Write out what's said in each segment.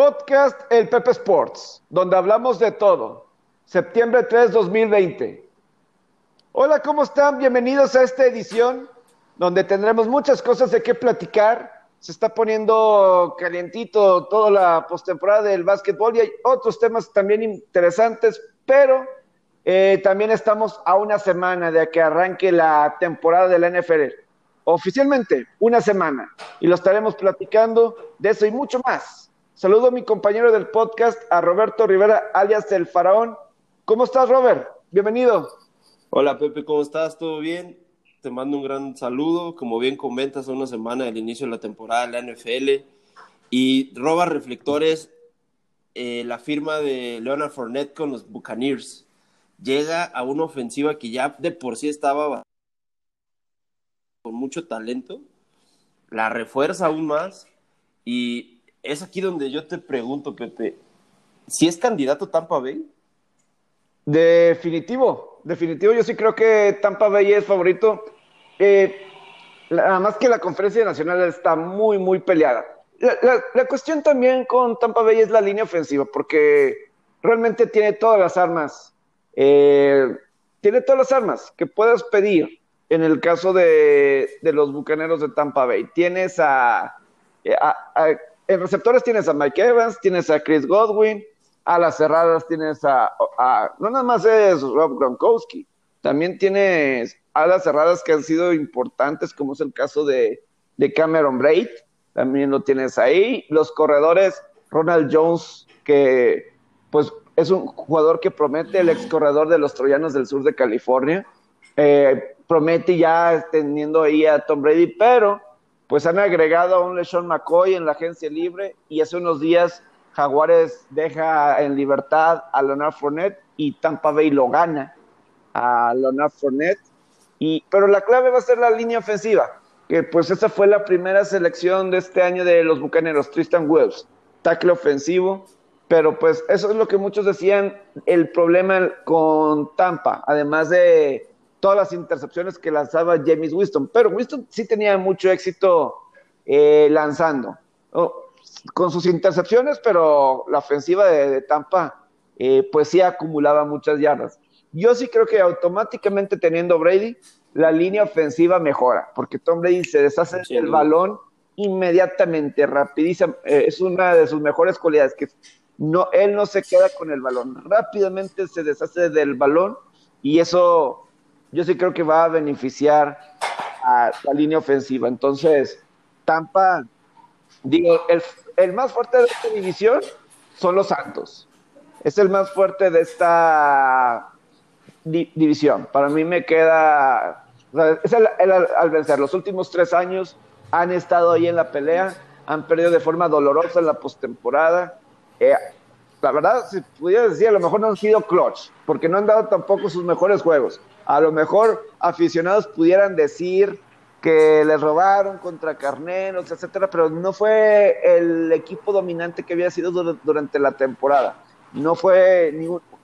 Podcast El Pepe Sports, donde hablamos de todo. Septiembre 3, 2020. Hola, ¿cómo están? Bienvenidos a esta edición donde tendremos muchas cosas de qué platicar. Se está poniendo calientito toda la postemporada del básquetbol y hay otros temas también interesantes, pero eh, también estamos a una semana de que arranque la temporada de la NFL. Oficialmente, una semana. Y lo estaremos platicando de eso y mucho más. Saludo a mi compañero del podcast, a Roberto Rivera, alias El Faraón. ¿Cómo estás, Robert? Bienvenido. Hola, Pepe, ¿cómo estás? ¿Todo bien? Te mando un gran saludo. Como bien comentas, una semana del inicio de la temporada de la NFL. Y roba reflectores eh, la firma de Leonard Fournette con los Buccaneers llega a una ofensiva que ya de por sí estaba con mucho talento, la refuerza aún más y es aquí donde yo te pregunto, Pepe, ¿si es candidato Tampa Bay? Definitivo, definitivo, yo sí creo que Tampa Bay es favorito. Eh, nada más que la conferencia nacional está muy, muy peleada. La, la, cuestión también con Tampa Bay es la línea ofensiva, porque realmente tiene todas las armas eh, tiene todas las armas que puedas pedir en el caso de, los bucaneros de Tampa Bay. Tienes a, En receptores tienes a Mike Evans, tienes a Chris Godwin, a las cerradas tienes a, no nada más es Rob Gronkowski, también tienes a las cerradas que han sido importantes, como es el caso de, de Cameron Braid, también lo tienes ahí. Los corredores, Ronald Jones, que pues es un jugador que promete, el ex corredor de los Troyanos del sur de California. Eh, promete ya teniendo ahí a Tom Brady, pero pues han agregado a un LeSean McCoy en la agencia libre y hace unos días Jaguares deja en libertad a Leonard Fournette y Tampa Bay lo gana a Leonard Fournette. Y, pero la clave va a ser la línea ofensiva, que pues esa fue la primera selección de este año de los Bucaneros, Tristan Wells, tackle ofensivo, pero pues eso es lo que muchos decían, el problema con Tampa, además de todas las intercepciones que lanzaba James Winston. Pero Winston sí tenía mucho éxito eh, lanzando, con sus intercepciones, pero la ofensiva de, Tampa eh, pues sí acumulaba muchas yardas. Yo sí creo que automáticamente teniendo Brady, la línea ofensiva mejora, porque Tom Brady se deshace del balón inmediatamente, rapidísimo. Eh, es una de sus mejores cualidades, que no, él no se queda con el balón, rápidamente se deshace del balón y eso yo sí creo que va a beneficiar a la línea ofensiva. Entonces, Tampa, digo, el, más fuerte de esta división son los Santos. Es el más fuerte de esta división. Para mí me queda, es el, al vencer. Los últimos tres años han estado ahí en la pelea, han perdido de forma dolorosa en la postemporada eh, la verdad, si pudiera decir, a lo mejor no han sido clutch, porque no han dado tampoco sus mejores juegos. A lo mejor aficionados pudieran decir que les robaron contra Carneros, etcétera, pero no fue el equipo dominante que había sido durante la temporada. No fue,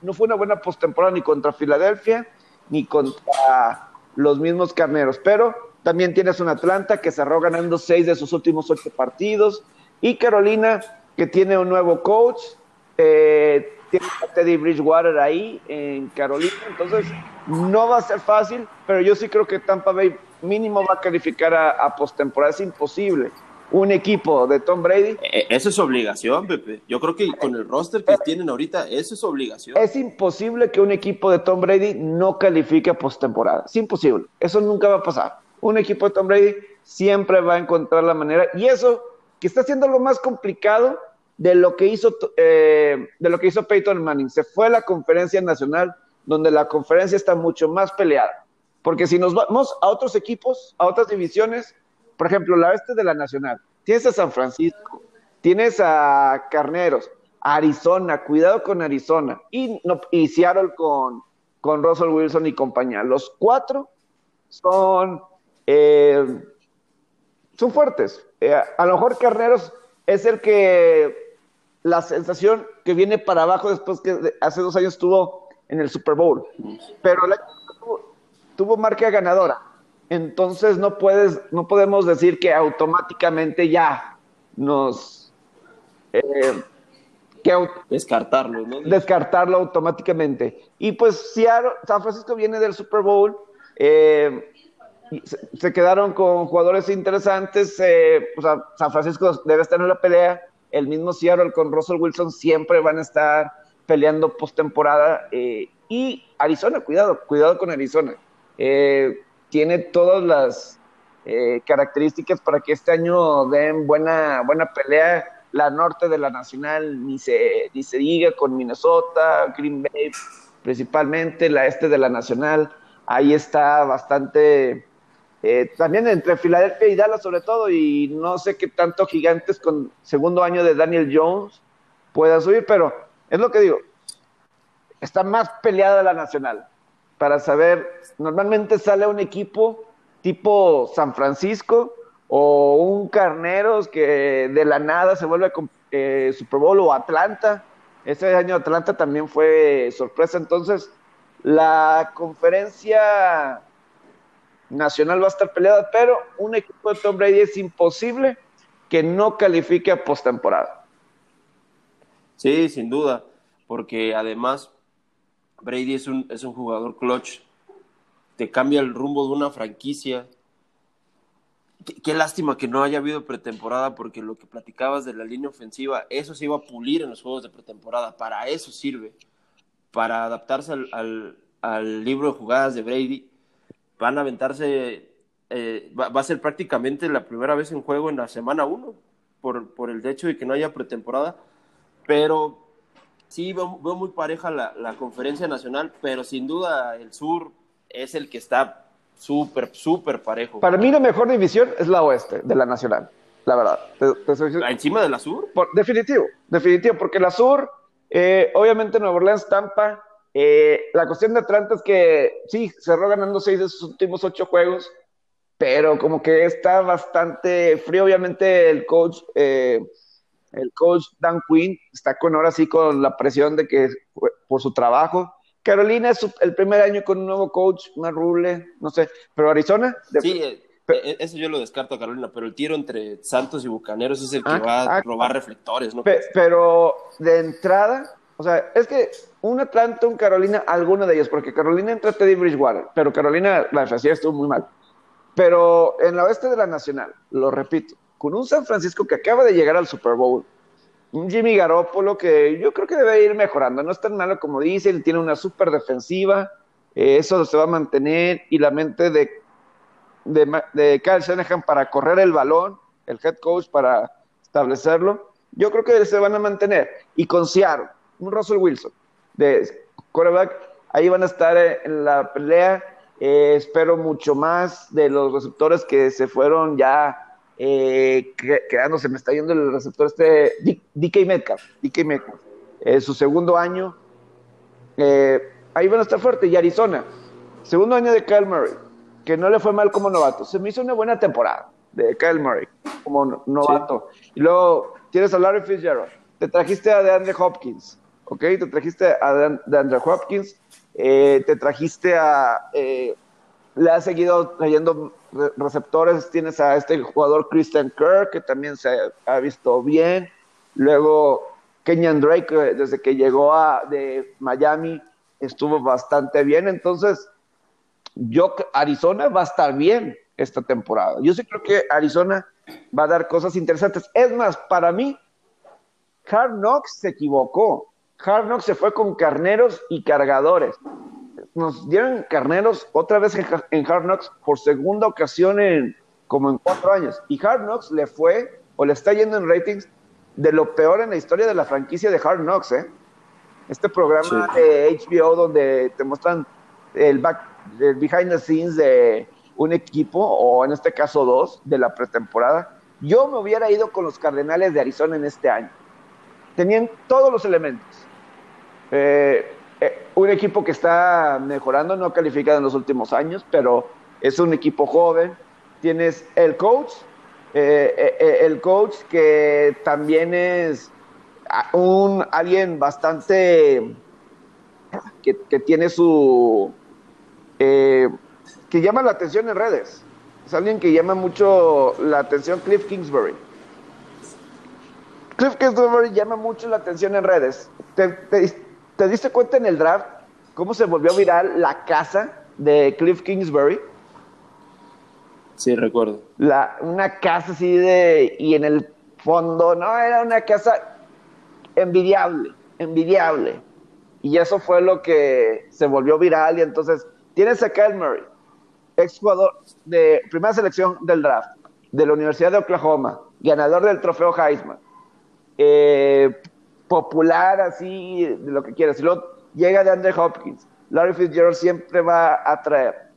no fue una buena postemporada ni contra Filadelfia ni contra los mismos Carneros, pero también tienes un Atlanta que cerró ganando seis de sus últimos ocho partidos y Carolina que tiene un nuevo coach, eh, tiene a Teddy Bridgewater ahí en Carolina, entonces no va a ser fácil, pero yo sí creo que Tampa Bay mínimo va a calificar a, postemporada, es imposible. Un equipo de Tom Brady. E, e, eso es obligación, Pepe. Yo creo que con el roster que tienen ahorita, eso es obligación. Es imposible que un equipo de Tom Brady no califique a postemporada. Es imposible. Eso nunca va a pasar. Un equipo de Tom Brady siempre va a encontrar la manera. Y eso, que está haciendo algo más complicado, de lo que hizo, eh, de lo que hizo Peyton Manning. Se fue a la conferencia nacional, donde la conferencia está mucho más peleada. Porque si nos vamos a otros equipos, a otras divisiones, por ejemplo, la oeste de la nacional, tienes a San Francisco, tienes a Carneros, Arizona, cuidado con Arizona, y, no, y Seattle con, con Russell Wilson y compañía. Los cuatro son, eh, son fuertes. Eh, a lo mejor Carneros es el que la sensación que viene para abajo después que hace dos años estuvo en el Super Bowl. Pero tuvo, marca ganadora. Entonces no puedes, no podemos decir que automáticamente ya nos, eh, que descartarlo, ¿no? Descartarlo automáticamente. Y pues Seattle, San Francisco viene del Super Bowl, eh, se, quedaron con jugadores interesantes, eh, o sea, San Francisco debe estar en la pelea, el mismo Seattle con Russell Wilson siempre van a estar peleando postemporada, eh, y Arizona, cuidado, cuidado con Arizona, eh, tiene todas las eh, características para que este año den buena, buena pelea, la norte de la nacional ni se, ni se diga con Minnesota, Green Bay principalmente, la este de la nacional, ahí está bastante eh, también entre Filadelfia y Dallas sobre todo, y no sé qué tanto gigantes con segundo año de Daniel Jones puedan subir, pero es lo que digo, está más peleada la nacional para saber, normalmente sale un equipo tipo San Francisco o un Carneros que de la nada se vuelve eh, Super Bowl o Atlanta. Ese año Atlanta también fue sorpresa, entonces la conferencia nacional va a estar peleada, pero un equipo de Tom Brady es imposible que no califique a postemporada. Sí, sin duda, porque además Brady es un, es un jugador clutch, te cambia el rumbo de una franquicia. Qué, lástima que no haya habido pretemporada, porque lo que platicabas de la línea ofensiva, eso se iba a pulir en los juegos de pretemporada, para eso sirve, para adaptarse al, al libro de jugadas de Brady van a aventarse, eh, va, a ser prácticamente la primera vez en juego en la semana 1, por, por el hecho de que no haya pretemporada, pero sí veo, muy pareja la, la, conferencia nacional, pero sin duda el sur es el que está súper, súper parejo. Para mí la mejor división es la oeste de la nacional, la verdad. ¿Encima de la sur? Por, definitivo, definitivo, porque la sur, eh, obviamente Nueva Orleans, Tampa, eh, la cuestión de Atlanta es que sí, cerró ganando seis de sus últimos ocho juegos, pero como que está bastante frío. Obviamente el coach, eh, el coach Dan Quinn está con ahora sí con la presión de que por su trabajo. Carolina es el primer año con un nuevo coach, más rule, no sé, pero Arizona. sí, eh, eso yo lo descarto Carolina, pero el tiro entre Santos y Bucaneros es el que ah, va a ah, robar reflectores, ¿no? pero de entrada, o sea, es que un Atlanta, un Carolina, alguno de ellos, porque Carolina entra Teddy Bridgewater, pero Carolina, la defensiva estuvo muy mal. Pero en la oeste de la Nacional, lo repito, con un San Francisco que acaba de llegar al Super Bowl, un Jimmy Garoppolo que yo creo que debe ir mejorando, no es tan malo como dicen, tiene una super defensiva, eh, eso se va a mantener, y la mente de, de, de para correr el balón, el head coach para establecerlo, yo creo que se van a mantener. Y con Seattle, un Russell Wilson de quarterback, ahí van a estar en la pelea. Eh, espero mucho más de los receptores que se fueron ya eh, quedándose. Me está yendo el receptor este, DK Metcalf. DK Metcalf. Eh, su segundo año. Eh, ahí van a estar fuertes. Y Arizona, segundo año de Kyle Murray, que no le fue mal como novato. Se me hizo una buena temporada de Kyle Murray como novato. Y luego tienes a Larry Fitzgerald. Te trajiste a DeAndre Hopkins. ¿Ok? Te trajiste a Andrew Hopkins, eh, te trajiste a... Eh, le has seguido trayendo receptores, tienes a este jugador Christian Kirk, que también se ha visto bien, luego Kenyan Drake, desde que llegó a, de Miami, estuvo bastante bien, entonces yo, Arizona va a estar bien esta temporada. Yo sí creo que Arizona va a dar cosas interesantes. Es más, para mí, Hard Knocks se equivocó. Hard Knocks se fue con carneros y cargadores. Nos dieron carneros otra vez en Hard Knocks por segunda ocasión en como en cuatro años. Y Hard Knocks le fue o le está yendo en ratings de lo peor en la historia de la franquicia de Hard Knocks, ¿eh? Este programa de HBO donde te muestran el, back, el behind the scenes de un equipo, o en este caso dos, de la pretemporada. Yo me hubiera ido con los Cardenales de Arizona en este año. Tenían todos los elementos eh, eh, un equipo que está mejorando, no ha calificado en los últimos años, pero es un equipo joven. Tienes el coach, eh, el coach que también es un alguien bastante que, que tiene su que llama la atención en redes. Es alguien que llama mucho la atención Cliff Kingsbury. Cliff Kingsbury llama mucho la atención en redes. ¿Te, diste cuenta en el draft cómo se volvió viral la casa de Cliff Kingsbury? Sí, recuerdo. La, una casa así de... Y en el fondo, no, era una casa envidiable, envidiable. Y eso fue lo que se volvió viral y entonces tienes a Kyle Murray, ex jugador de primera selección del draft, de la Universidad de Oklahoma, ganador del trofeo Heisman, eh, popular así, de lo que quieras. Y luego llega de Andre Hopkins. Larry Fitzgerald siempre va a atraer.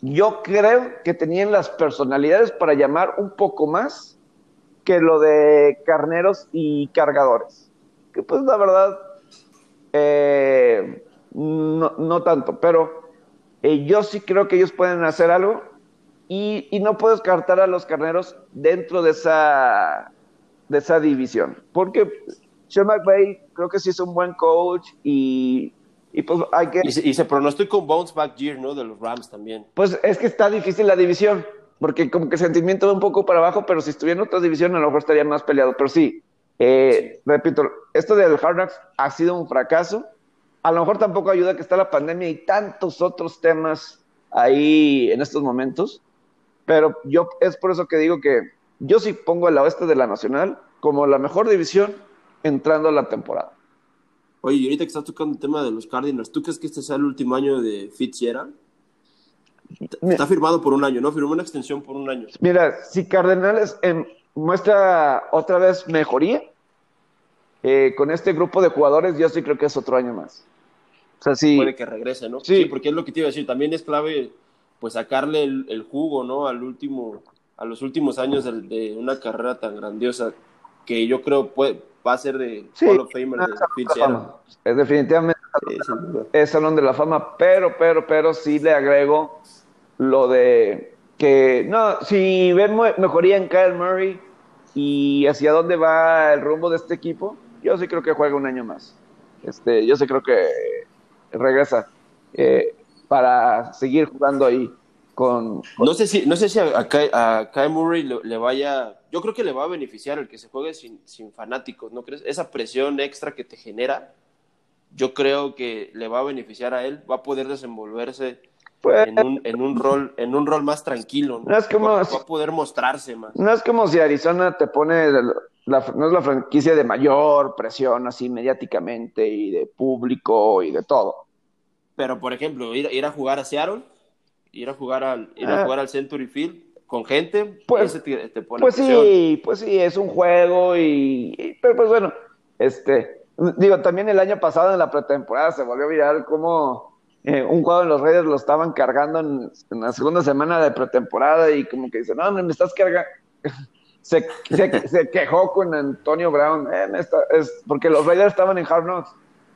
Yo creo que tenían las personalidades para llamar un poco más que lo de carneros y cargadores. Que pues la verdad, eh, no, tanto, pero eh, yo sí creo que ellos pueden hacer algo y, y no puedo descartar a los carneros dentro de esa de esa división. Porque Sean McVay creo que sí es un buen coach y, y pues hay que... Y se, pronostica un bounce back year, ¿no? De los Rams también. Pues es que está difícil la división, porque como que el sentimiento va un poco para abajo, pero si estuviera en otra división a lo mejor estaría más peleado. Pero sí, eh, repito, esto del Hard Knocks ha sido un fracaso. A lo mejor tampoco ayuda que está la pandemia y tantos otros temas ahí en estos momentos. Pero yo es por eso que digo que yo sí pongo el oeste de la Nacional como la mejor división entrando a la temporada. Oye, y ahorita que estás tocando el tema de los Cardinals, ¿tú crees que este sea el último año de Fitzgerald? Está firmado por un año, ¿no? Firmó una extensión por un año. Mira, si Cardenales muestra otra vez mejoría eh, con este grupo de jugadores, yo sí creo que es otro año más. O sea, sí. Puede que regrese, ¿no? Sí. porque es lo que te iba a decir. También es clave, pues, sacarle el, el jugo, ¿no? Al último, a los últimos años de, una carrera tan grandiosa que yo creo puede, va a ser de Hall of Famer de. Es definitivamente es Salón de la Fama, pero, pero, pero sí le agrego lo de que, no, si ven mejoría en Kyle Murray y hacia dónde va el rumbo de este equipo, yo sí creo que juega un año más. Este, yo sí creo que regresa eh, para seguir jugando ahí. No sé si, no sé si a, Kyle Murray le, vaya... Yo creo que le va a beneficiar el que se juegue sin, sin fanáticos, ¿no crees? Esa presión extra que te genera, yo creo que le va a beneficiar a él, va a poder desenvolverse pues, en, un, en, un, rol, en un rol más tranquilo, ¿no? es como, va, a poder mostrarse más. No es como si Arizona te pone, la, no es la franquicia de mayor presión así mediáticamente y de público y de todo. Pero, por ejemplo, ir, ir a jugar a Seattle ir a jugar al, ir a ah. jugar al Century Field con gente, pues, pues sí, pues sí, es un juego y, pero pues bueno, este, digo, también el año pasado en la pretemporada se volvió a viral como eh, un juego en los Raiders lo estaban cargando en, la segunda semana de pretemporada y como que dice, no, me estás cargando. se, se, quejó con Antonio Brown, eh, es porque los Raiders estaban en Hard Knocks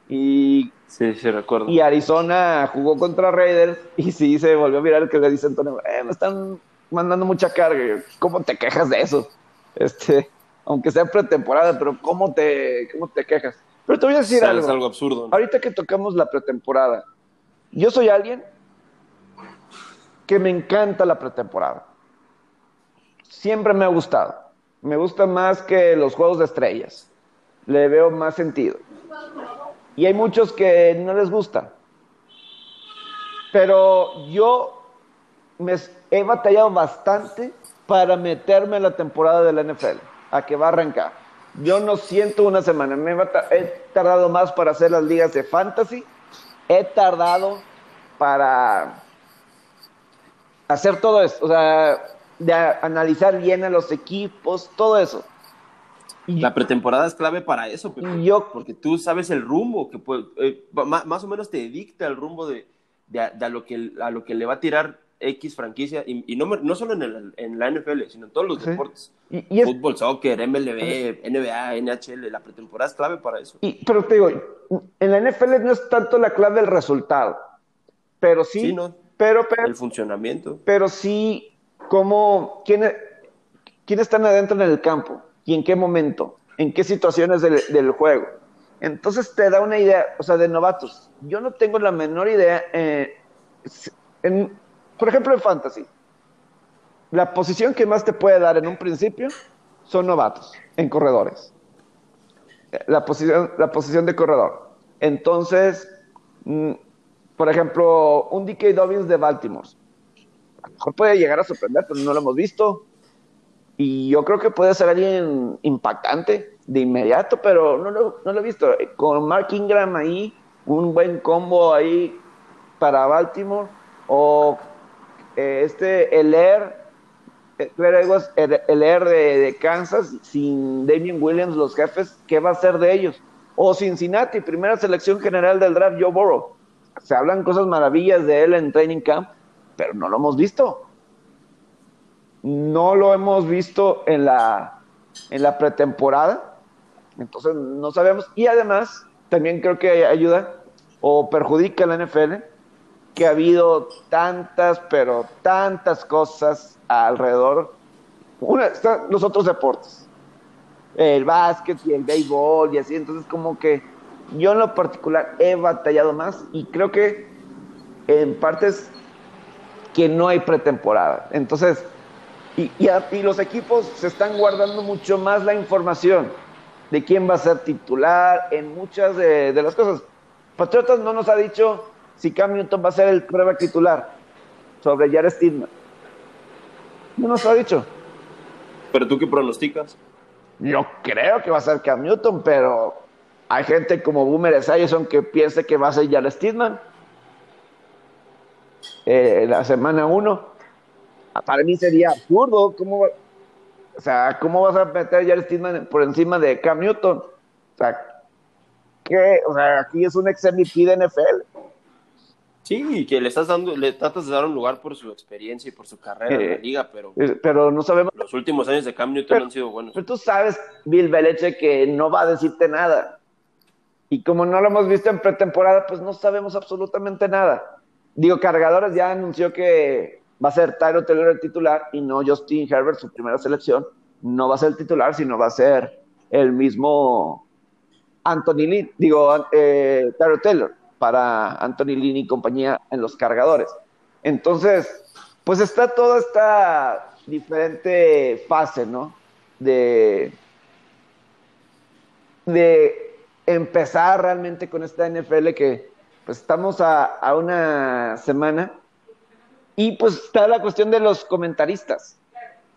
y, sí, sí, recuerdo. Y Arizona jugó contra Raiders y sí se volvió a mirar el que le dice Antonio, eh, me están mandando mucha carga. ¿Cómo te quejas de eso? Este, aunque sea pretemporada, pero ¿cómo te, cómo te quejas? Pero te voy a decir algo. Es algo absurdo. Ahorita que tocamos la pretemporada, yo soy alguien que me encanta la pretemporada. Siempre me ha gustado. Me gusta más que los juegos de estrellas. Le veo más sentido. Y hay muchos que no les gusta. Pero yo me he batallado bastante para meterme en la temporada de la NFL, a que va a arrancar. Yo no siento una semana, me he tardado más para hacer las ligas de fantasy, he tardado para hacer todo esto, o sea, de analizar bien a los equipos, todo eso. La pretemporada es clave para eso, porque tú sabes el rumbo, que puede, eh, más, o menos te dicta el rumbo de, a, lo que, a lo que le va a tirar X franquicia, y, no, no solo en, en, la NFL, sino en todos los deportes. Fútbol, soccer, MLB, NBA, NHL, la pretemporada es clave para eso. pero te digo, en la NFL no es tanto la clave del resultado, pero sí, pero, el funcionamiento. Pero sí, como, ¿quiénes quién están adentro en el campo? Y en qué momento, en qué situaciones del, juego. Entonces te da una idea, o sea, de novatos. Yo no tengo la menor idea, eh, por ejemplo, en fantasy. La posición que más te puede dar en un principio son novatos en corredores. La posición, la posición de corredor. Entonces, mm, por ejemplo, un DK Dobbins de Baltimore. A lo mejor puede llegar a sorprender, pero no lo hemos visto. Y yo creo que puede ser alguien impactante de inmediato, pero no lo, no lo he visto. Con Mark Ingram ahí, un buen combo ahí para Baltimore. O eh, este, el Air, el Air de, de, Kansas, sin Damien Williams, los jefes, ¿qué va a ser de ellos? O Cincinnati, primera selección general del draft, Joe Burrow. Se hablan cosas maravillas de él en training camp, pero no lo hemos visto. No lo hemos visto en la, en la pretemporada. Entonces no sabemos. Y además, también creo que ayuda o perjudica a la NFL que ha habido tantas, pero tantas cosas alrededor. Una, están los otros deportes, el básquet y el béisbol y así, entonces como que yo en lo particular he batallado más y creo que en partes que no hay pretemporada. Entonces, y, y, los equipos se están guardando mucho más la información de quién va a ser titular en muchas de, de las cosas. Patriotas no nos ha dicho si Cam Newton va a ser el prueba titular sobre Jared Stidman. No nos ha dicho. ¿Pero tú qué pronosticas? Yo creo que va a ser Cam Newton, pero hay gente como Boomer Esiason que piensa que va a ser Jared Stidman. Eh, la semana 1. Para mí sería absurdo. ¿Cómo, o sea, ¿cómo vas a meter a Jared Stidman por encima de Cam Newton? O sea, ¿qué? O sea, aquí es un ex MVP de NFL. Sí, que le estás dando, le tratas de dar un lugar por su experiencia y por su carrera en la eh, liga, pero, pero no sabemos. Los últimos años de Cam Newton han sido buenos. Pero tú sabes, Bill Belichick, que no va a decirte nada. Y como no lo hemos visto en pretemporada, pues no sabemos absolutamente nada. Digo, Cargadores ya anunció que va a ser Tyro Taylor el titular y no Justin Herbert, su primera selección. No va a ser el titular, sino va a ser el mismo Anthony Lee, digo, eh, Tyro Taylor para Anthony Lynn y compañía en los cargadores. Entonces, pues está toda esta diferente fase, ¿no? De, empezar realmente con esta NFL que pues estamos a una semana y pues está la cuestión de los comentaristas,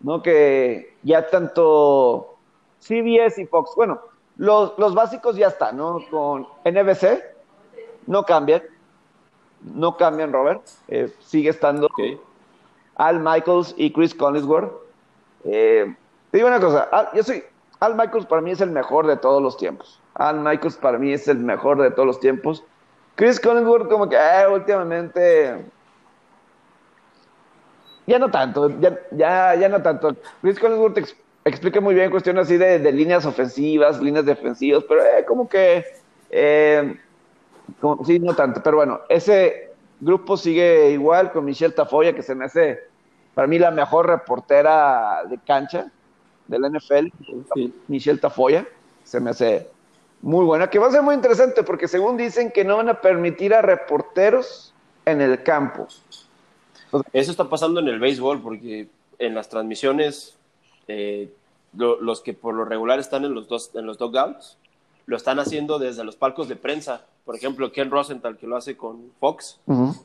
¿no? Que ya tanto CBS y Fox, bueno, los, los básicos ya están, ¿no? Con NBC, no cambian, no cambian, Robert. Eh, sigue estando Al Michaels y Chris Collinsworth. Eh, te digo una cosa, Al, yo soy, Al Michaels para mí es el mejor de todos los tiempos. Al Michaels para mí es el mejor de todos los tiempos. Chris Collinsworth como que eh, últimamente ya no tanto, ya, ya, no tanto. Chris Collinsworth explica muy bien cuestiones así de, líneas ofensivas, líneas defensivas, pero como que sí, no tanto, pero bueno, ese grupo sigue igual con Michelle Tafoya, que se me hace para mí la mejor reportera de cancha de la NFL, Michelle Tafoya, se me hace muy buena, que va a ser muy interesante porque según dicen que no van a permitir a reporteros en el campo. Eso está pasando en el béisbol porque en las transmisiones eh, los que por lo regular están en los dos en los dugouts lo están haciendo desde los palcos de prensa por ejemplo, Ken Rosenthal, que lo hace con Fox,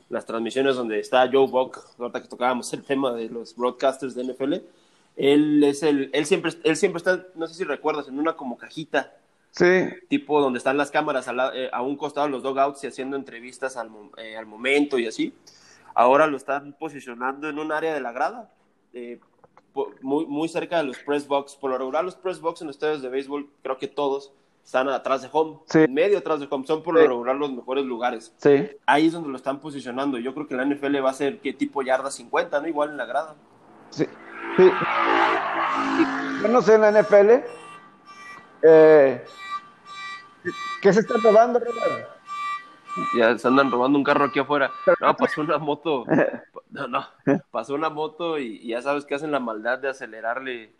las transmisiones donde está Joe Buck, ahorita que tocábamos el tema de los broadcasters de NFL, él es el, él siempre, él siempre está, no sé si recuerdas, en una como cajita, sí. tipo donde están las cámaras eh, a, un costado de los dogouts y haciendo entrevistas al, eh, al, momento y así. Ahora lo están posicionando en un área de la grada, eh, muy, muy cerca de los press box. Por lo regular, los press box en estadios de béisbol, creo que todos, están atrás de home, medio atrás de home, son por lo regular los mejores lugares. Sí. Ahí es donde lo están posicionando. Yo creo que la NFL va a ser qué tipo yarda 50, ¿no? Igual en la grada. Sí. sí. Yo no sé en la NFL. Eh, ¿Qué se está robando, Ya se andan robando un carro aquí afuera. No, pasó una moto. No, no. Pasó una moto y, y ya sabes que hacen la maldad de acelerarle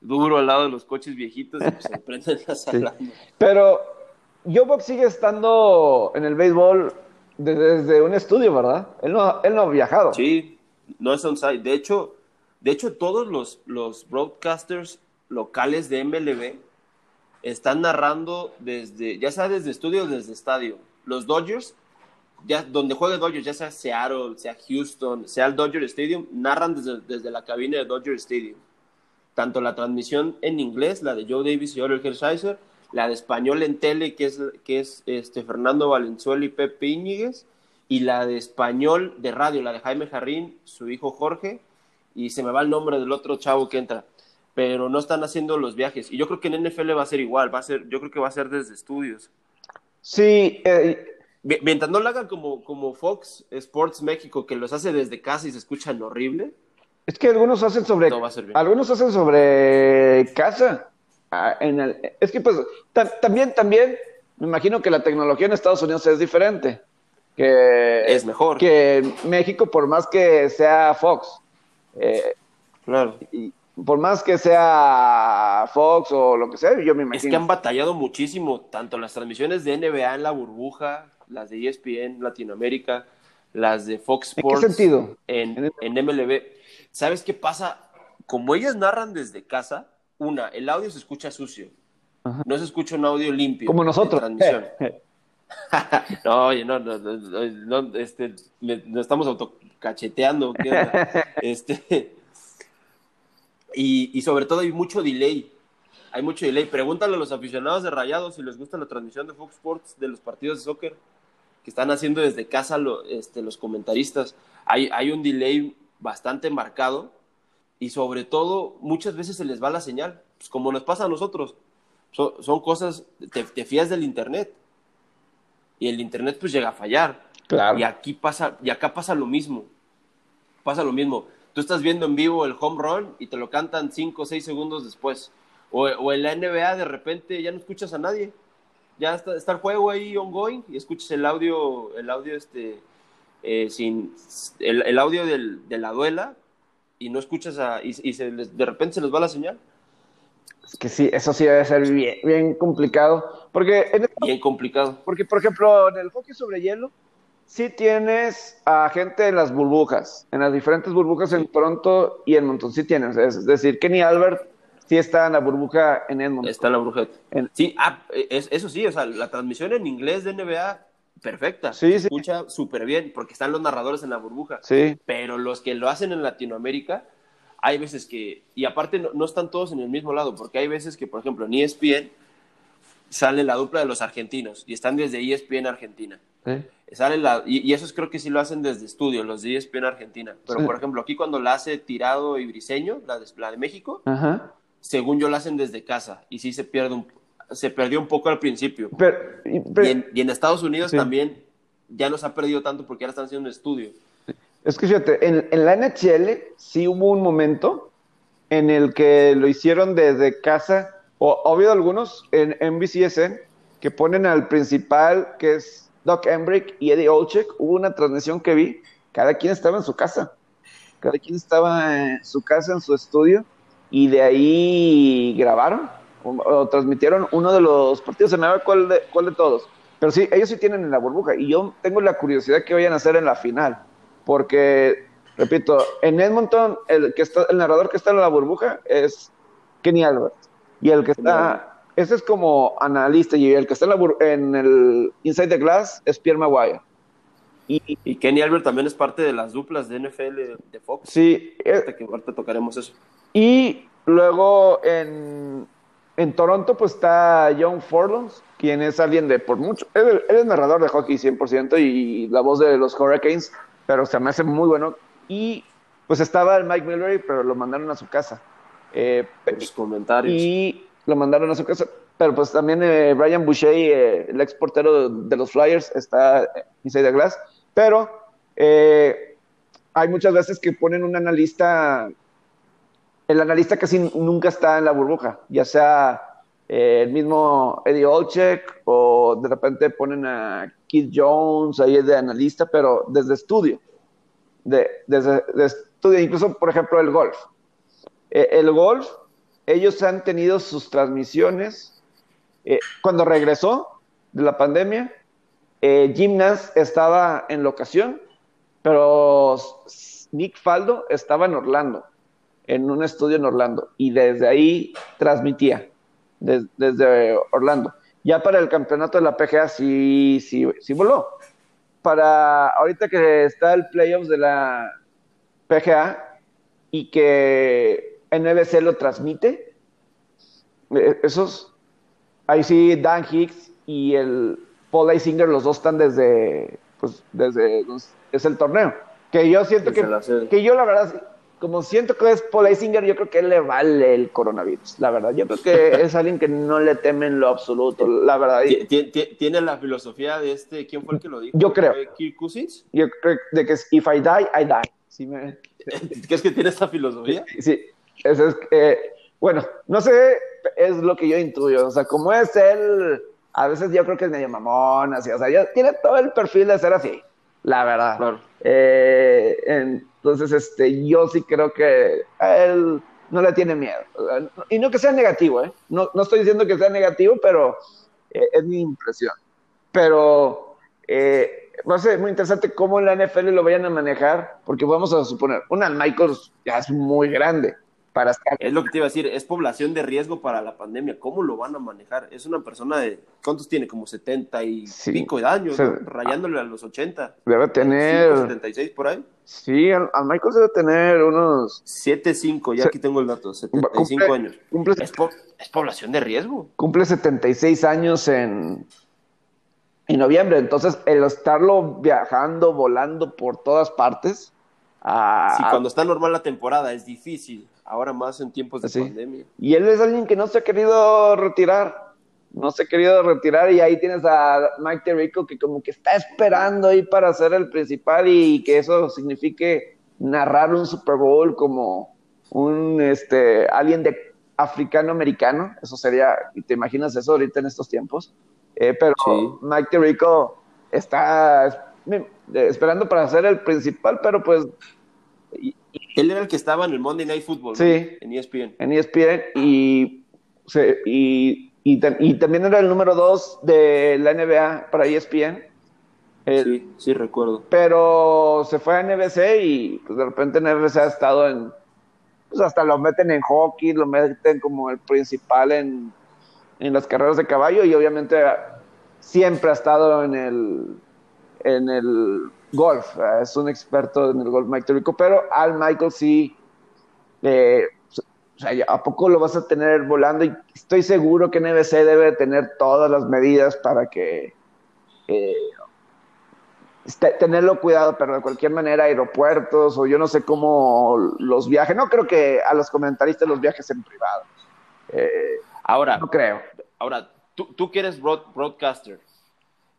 duro al lado de los coches viejitos y pues se prenden las Pero Box sigue estando en el béisbol desde, un estudio, ¿verdad? Él no, él no ha viajado. Sí, no es on-site. De hecho, de hecho todos los, los broadcasters locales de MLB están narrando desde, ya sea desde estudio o desde estadio. Los Dodgers, ya donde juegue Dodgers, ya sea Seattle, sea Houston, sea el Dodger Stadium, narran desde, desde la cabina de Dodger Stadium. Tanto la transmisión en inglés, la de Joe Davis y Oriol Hershiser, la de español en tele, que es, que es este, Fernando Valenzuela y Pepe Íñiguez, y la de español de radio, la de Jaime Jarrín, su hijo Jorge, y se me va el nombre del otro chavo que entra pero no están haciendo los viajes. Y yo creo que en NFL va a ser igual, va a ser, yo creo que va a ser desde estudios. Sí. Eh, Mientras no lo hagan como, como Fox Sports México, que los hace desde casa y se escuchan horrible. Es que algunos hacen sobre. Algunos hacen sobre casa. Ah, en el, es que pues también, también, me imagino que la tecnología en Estados Unidos es diferente. Que, es mejor. Que México, por más que sea Fox. Eh, claro. Y, por más que sea Fox o lo que sea, yo me imagino. Es que han batallado muchísimo, tanto las transmisiones de NBA en la burbuja, las de ESPN Latinoamérica, las de Fox Sports. ¿En qué sentido? En, en MLB. ¿Sabes qué pasa? Como ellas narran desde casa, una, el audio se escucha sucio. No se escucha un audio limpio. Como nosotros. Transmisión. no, oye, no, no, no, este, no estamos autocacheteando. este, y, sobre todo hay mucho delay. Hay mucho delay. Pregúntale a los aficionados de Rayados si les gusta la transmisión de Fox Sports de los partidos de soccer que están haciendo desde casa este, los comentaristas. Hay, hay un delay bastante marcado y sobre todo muchas veces se les va la señal, pues como nos pasa a nosotros. son cosas, te, fías del internet y el internet pues llega a fallar. Claro. Y aquí pasa, y acá pasa lo mismo. Pasa lo mismo tú estás viendo en vivo el home run y te lo cantan 5 o 6 segundos después. O, en la NBA de repente ya no escuchas a nadie. Ya está, el juego ahí ongoing y escuchas el audio, el audio este, eh, sin, el, audio de la duela y no escuchas a, y, de repente se les va la señal. Es que sí, eso sí debe ser bien, bien complicado. Porque bien complicado. Porque, por ejemplo, en el hockey sobre hielo, sí tienes a gente en las burbujas, en las diferentes burbujas en Toronto y en Montón, sí tienes. Es decir, Kenny Albert sí está en la burbuja en Edmonton. Está en la burbuja. Sí, ah, eso sí, o sea, la transmisión en inglés de NBA, perfecta. Sí, se escucha súper bien, porque están los narradores en la burbuja. Sí. Pero los que lo hacen en Latinoamérica, hay veces que, y aparte no, no están todos en el mismo lado, porque hay veces que, por ejemplo, en ESPN sale la dupla de los argentinos y están desde ESPN Argentina. Sale la, y, eso creo que sí lo hacen desde estudio, los de ESPN Argentina. Pero, por ejemplo, aquí cuando la hace Tirado y Briseño, la de, de México, según yo la hacen desde casa. Y sí se pierde un, se perdió un poco al principio. y, en, Estados Unidos también ya no se ha perdido tanto porque ahora están haciendo un estudio. Es que fíjate, en, en la NHL sí hubo un momento en el que lo hicieron desde casa o, ha habido algunos en NBCSN que ponen al principal, que es Doc Embrick y Eddie Olchek. Hubo una transmisión que vi, cada quien estaba en su casa. Cada quien estaba en su casa, en su estudio, y de ahí grabaron o, transmitieron uno de los partidos. Se me va cuál de, cuál de todos. Pero sí, ellos sí tienen en la burbuja. Y yo tengo la curiosidad que vayan a hacer en la final. Porque, repito, en Edmonton, el, que está, el narrador que está en la burbuja es Kenny Albert. Y el que está, ese es como analista, y el que está en, el Inside the Glass es Pierre Maguire. Y, Kenny Albert también es parte de las duplas de NFL de Fox. Sí. Hasta que ahorita tocaremos eso. Y luego en, Toronto pues está John Forlons, quien es alguien de por mucho, él, es narrador de hockey 100% y la voz de los Hurricanes, pero se me hace muy bueno. Y pues estaba el Mike Millery, pero lo mandaron a su casa. Eh, los comentarios. Y lo mandaron a su casa. Pero pues también eh, Brian Boucher, eh, el ex portero de, los Flyers, está inside the glass. Pero eh, hay muchas veces que ponen un analista, el analista casi nunca está en la burbuja, ya sea el mismo Eddie Olchek o de repente ponen a Keith Jones ahí de analista, pero desde estudio. De, desde estudio, incluso por ejemplo el golf eh, el golf, ellos han tenido sus transmisiones. Eh, cuando regresó de la pandemia, eh, estaba en locación, pero Nick Faldo estaba en Orlando, en un estudio en Orlando. Y desde ahí transmitía desde Orlando. Ya para el campeonato de la PGA sí, sí, sí voló. Para ahorita que está el playoffs de la PGA y que NBC lo transmite, eh, esos, ahí sí Dan Hicks y el Paul Isinger, los dos están desde, pues, desde, es el torneo. Que yo siento que, que yo la verdad como siento que es Paul Eisinger, yo creo que él le vale el coronavirus, la verdad. Yo creo que es alguien que no le teme en lo absoluto, la verdad. ¿Tiene la filosofía de este, quién fue el que lo dijo? Yo creo. ¿Kirk Cousins? Yo creo de que es, if I die, I die. Sí me... ¿Crees que tiene esta filosofía? Sí, eso es, eh, bueno, no sé, es lo que yo intuyo, o sea, como es él, a veces yo creo que es medio mamón, así, o sea, ya tiene todo el perfil de ser así, la verdad. Claro. Eh, entonces, este, yo sí creo que a él no le tiene miedo. Y no que sea negativo, ¿eh? No, no estoy diciendo que sea negativo, pero eh, es mi impresión. Pero eh, va a ser muy interesante cómo en la NFL lo vayan a manejar, porque vamos a suponer, una Michaels ya es muy grande para estar. Es lo que te iba a decir, es población de riesgo para la pandemia. ¿Cómo lo van a manejar? Es una persona de. ¿Cuántos tiene? Como 70 y pico de años, rayándole a los 80. Debe tener. 76 por ahí. Sí, al, Michael debe tener unos. 7-5, ya aquí tengo el dato, 75 años. Cumple, es, es, población de riesgo. Cumple 76 años en. En noviembre, entonces el estarlo viajando, volando por todas partes. A, sí, cuando está normal la temporada es difícil ahora más en tiempos de pandemia. Y él es alguien que no se ha querido retirar, no se ha querido retirar y ahí tienes a Mike Terrico que como que está esperando ahí para ser el principal y que eso signifique narrar un Super Bowl como un este alguien de africano americano, eso sería, te imaginas eso ahorita en estos tiempos, eh, pero Mike Terrico está esperando para ser el principal, pero pues él era el que estaba en el Monday Night Football. Sí. En ESPN. En ESPN y, y, y, también era el número dos de la NBA para ESPN. sí, sí, recuerdo. Pero se fue a NBC y pues de repente NBC ha estado en. Pues hasta lo meten en hockey, lo meten como el principal en, en las carreras de caballo y obviamente siempre ha estado en el, en el golf, eh, es un experto en el golf Mike Tirico, pero al Michael sí, eh, o sea, ¿a poco lo vas a tener volando? Y estoy seguro que NBC debe tener todas las medidas para que eh, este, tenerlo cuidado, pero de cualquier manera aeropuertos o yo no sé cómo los viajes, no creo que a los comentaristas los viajes en privado. ahora, no creo. Ahora, tú, tú que eres broadcaster,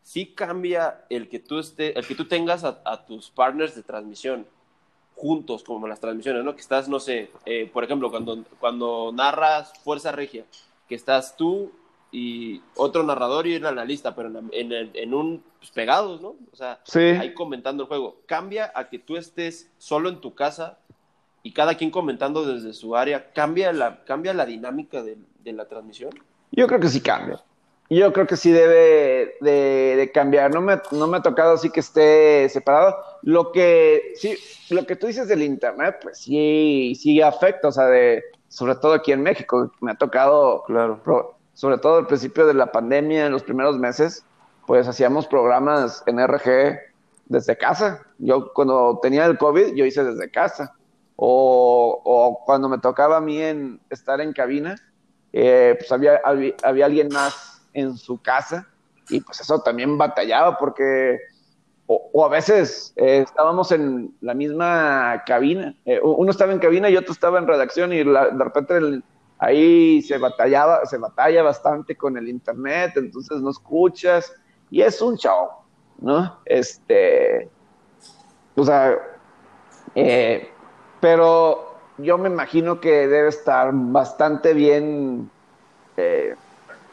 sí cambia el que tú, esté, el que tú tengas a, tus partners de transmisión juntos, como las transmisiones, ¿no? Que estás, no sé, eh, por ejemplo, cuando, cuando narras Fuerza Regia, que estás tú y otro narrador y el analista, pero en, en, un pues, pegados, ¿no? O sea, ahí comentando el juego. ¿Cambia a que tú estés solo en tu casa y cada quien comentando desde su área? ¿Cambia la, cambia la dinámica de, de la transmisión? Yo creo que sí cambia. Yo creo que sí debe de, cambiar. No me, no me ha tocado así que esté separado. Lo que sí, lo que tú dices del internet, pues sí, sí afecta, o sea, de, sobre todo aquí en México. Me ha tocado, claro. sobre todo al principio de la pandemia, en los primeros meses, pues hacíamos programas en RG desde casa. Yo cuando tenía el COVID, yo hice desde casa. O, o cuando me tocaba a mí en, estar en cabina, eh, pues había, había alguien más en su casa y pues eso también batallaba porque o, a veces eh, estábamos en la misma cabina, eh, uno estaba en cabina y otro estaba en redacción y de repente ahí se batallaba, se batalla bastante con el internet, entonces no escuchas y es un show, ¿no? Este, o sea, eh, pero yo me imagino que debe estar bastante bien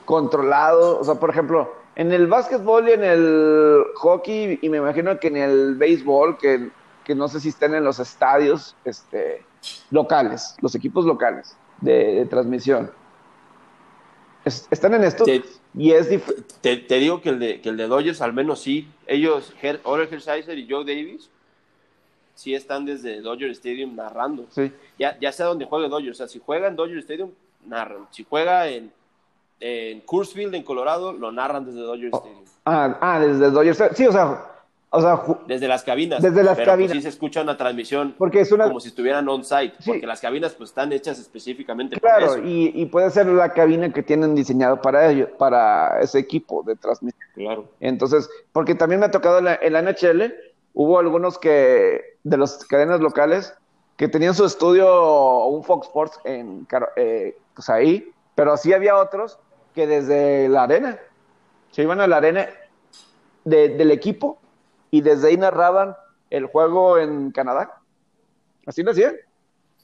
controlado. O sea, por ejemplo, en el básquetbol y en el hockey, y me imagino que en el béisbol, que, no sé si estén en los estadios este, locales, los equipos locales de, transmisión. están en esto y es te, te, digo que el, de, que el de Dodgers al menos sí. Ellos, Orel Hershiser y Joe Davis, sí están desde Dodger Stadium narrando. Sí. Ya, ya sea donde juegue Dodgers. O sea, si juegan Dodger Stadium, narran. Si juega en, en Coors en Colorado, lo narran desde Dodger Oh. Stadium. Ah, ah, desde Dodger Stadium. Sí, o sea, o sea, Desde las cabinas. Desde las pero, pues, cabinas. sí se escucha una transmisión porque es una como si estuvieran on-site, Sí. porque las cabinas pues están hechas específicamente para claro, eso. y, y puede ser la cabina que tienen diseñado para ello, para ese equipo de transmisión. Claro. Entonces, porque también me ha tocado en la, en la NHL, hubo algunos que, de las cadenas locales, que tenían su estudio, un Fox Sports en, eh, pues ahí, pero sí había otros que desde la arena, se iban a la arena de- del equipo y desde ahí narraban el juego en Canadá. Así lo hacían.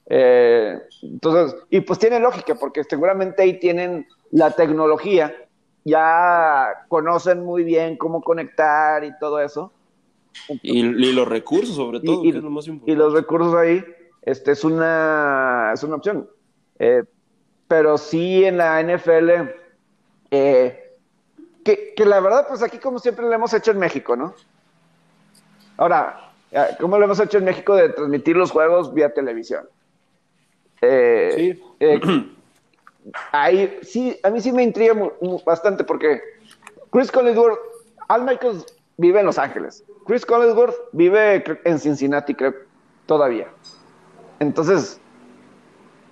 Eh, entonces, y pues tiene lógica, porque seguramente ahí tienen la tecnología, ya conocen muy bien cómo conectar y todo eso. Y, y los recursos, sobre todo, y- que es lo más importante. Y los recursos ahí, este es una, es una opción. Eh, pero sí en la NFL, eh, que, que la verdad, pues aquí como siempre lo hemos hecho en México, ¿no? Ahora, eh, ¿cómo lo hemos hecho en México de transmitir los juegos vía televisión? Eh, Sí. eh, ahí sí, a mí sí me intriga mu- mu- bastante porque Chris Collinsworth, Al Michaels vive en Los Ángeles. Chris Collinsworth vive en Cincinnati, creo, todavía. Entonces,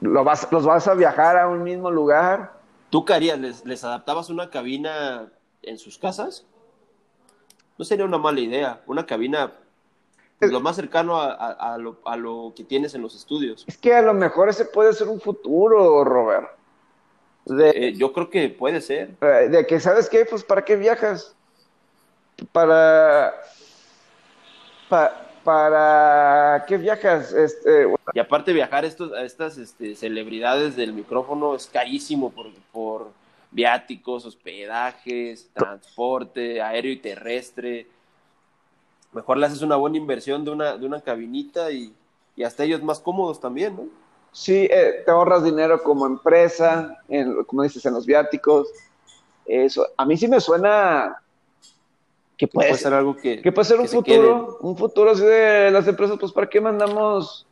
lo vas, los vas a viajar a un mismo lugar. ¿Tú qué harías? ¿Les, les adaptabas una cabina en sus casas? No sería una mala idea. Una cabina pues, lo más cercano a, a- a lo, a lo que tienes en los estudios. Es que a lo mejor ese puede ser un futuro, Robert. De, Eh, yo creo que puede ser. eh, de que, ¿sabes qué? Pues, ¿para qué viajas? Para... pa- ¿Para qué viajas? Este, Y aparte viajar estos, a estas este, celebridades del micrófono es carísimo por, por viáticos, hospedajes, transporte aéreo y terrestre. Mejor le haces una buena inversión de una, de una cabinita y, y hasta ellos más cómodos también, ¿no? Sí, eh, te ahorras dinero como empresa, en, como dices, en los viáticos. Eso, a mí sí me suena que puede, Puede ser algo que, que puede ser un quede. futuro, un futuro así de las empresas, pues ¿para qué mandamos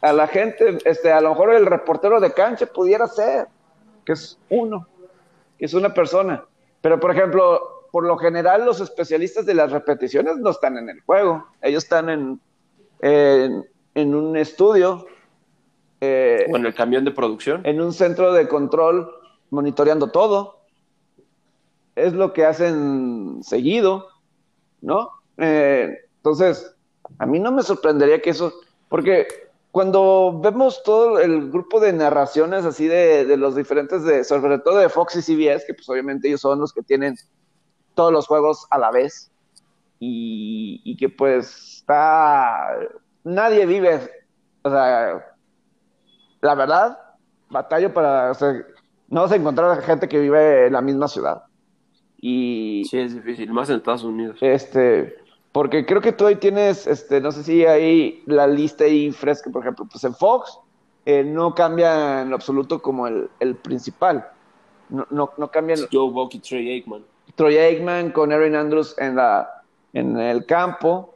a la gente? Este, a lo mejor el reportero de cancha pudiera ser, que es uno, que es una persona. Pero, por ejemplo, por lo general los especialistas de las repeticiones no están en el juego, ellos están en, en, en un estudio. eh, O en el camión de producción. en un centro de control monitoreando todo. Es lo que hacen seguido, ¿no? Eh, entonces, a mí no me sorprendería que eso, porque cuando vemos todo el grupo de narraciones así de, de los diferentes, de, sobre todo de Fox y CBS, que pues obviamente ellos son los que tienen todos los juegos a la vez, y, y que pues está, nadie vive, o sea, la verdad, batallo para, o sea, no vas a encontrar gente que vive en la misma ciudad. Y Sí, es difícil, más en Estados Unidos. este, porque creo que tú ahí tienes, este, no sé si hay la lista ahí fresca, por ejemplo, pues en Fox eh, no cambia en lo absoluto como el, el principal. No, no, no cambian Joe Buck y Trey Aikman. Troy Aikman con Aaron Andrews en, la, en el campo.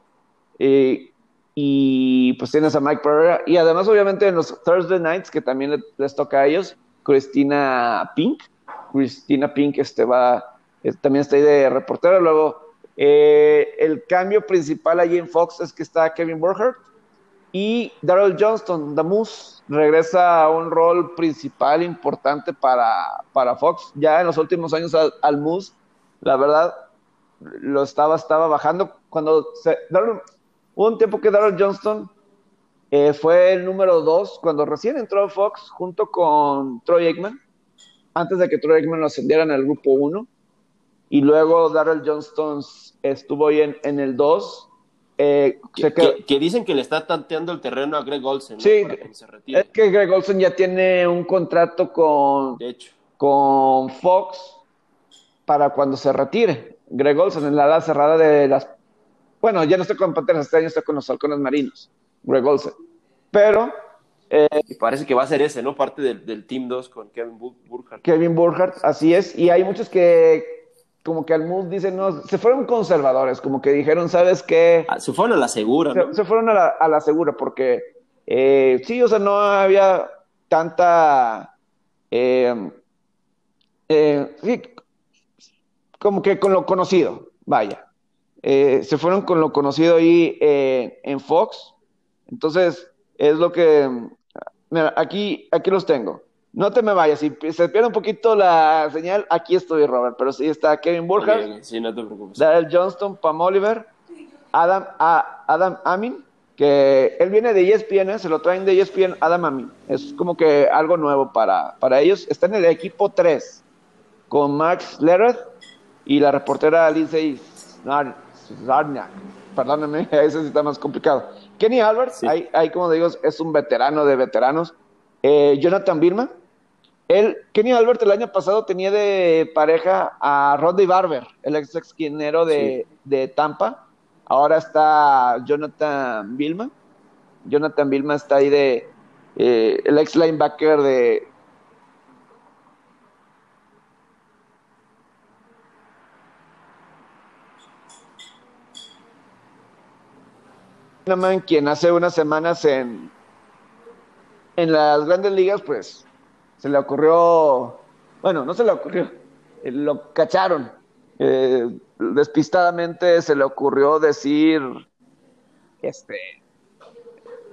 eh, y pues tienes a Mike Pereira. Y además, obviamente, en los Thursday Nights, que también le- les toca a ellos, Christina Pink. Christina Pink este, va, también ahí de reportero. Luego, eh, el cambio principal allí en Fox es que está Kevin Burkhardt y Daryl Johnston, The Moose, regresa a un rol principal importante para, para Fox. Ya en los últimos años al, al Moose, la verdad, lo estaba, estaba bajando. Cuando hubo un tiempo que Daryl Johnston eh, fue el número dos cuando recién entró Fox junto con Troy Aikman, antes de que Troy Aikman lo ascendieran al grupo 1. Y luego Daryl Johnston estuvo ahí en, en el 2. Eh, Que, dicen que le está tanteando el terreno a Greg Olsen ¿no? Sí, para que se retire. es que Greg Olson ya tiene un contrato con, De hecho, con Fox para cuando se retire. Greg Olson en la ala cerrada de las... Bueno, ya no está con Panteras, este año está con los Halcones Marinos, Greg Olson. Pero y parece que va a ser ese, ¿no? Parte del, del Team 2 con Kevin Bur- Burkhardt. Kevin Burkhardt, así es, y hay muchos que como que al Moose dicen, no, se fueron conservadores, como que dijeron, ¿sabes qué? Ah, se fueron a la segura, ¿no? Se, se fueron a la, a la segura porque eh, sí, o sea, no había tanta Eh, eh, sí, como que con lo conocido, vaya. Se fueron con lo conocido ahí en Fox. Entonces, es lo que... Mira, aquí, aquí los tengo. No te me vayas, si se pierde un poquito la señal, aquí estoy, Robert, pero sí está Kevin Burkhardt, sí, no te preocupes. Darrell Johnston, Pam Oliver, Adam, Adam Amin, que él viene de ESPN, ¿eh? se lo traen de ESPN Adam Amin. Es como que algo nuevo para, para ellos. Está en el equipo 3 con Max Lereth y la reportera Lindsay Zarniak. Perdóname, ese sí está más complicado. Kenny Albert, ahí, como digo, es un veterano de veteranos. Eh, Jonathan Birman. Él, Kenny Albert el año pasado tenía de pareja a Rodney Barber, el ex esquinero de, de Tampa. Ahora está Jonathan Vilma. Jonathan Vilma está ahí de eh, el ex linebacker de, quien hace unas semanas en, en las grandes ligas, pues se le ocurrió, bueno, no se le ocurrió, eh, lo cacharon. Eh, despistadamente se le ocurrió decir, este,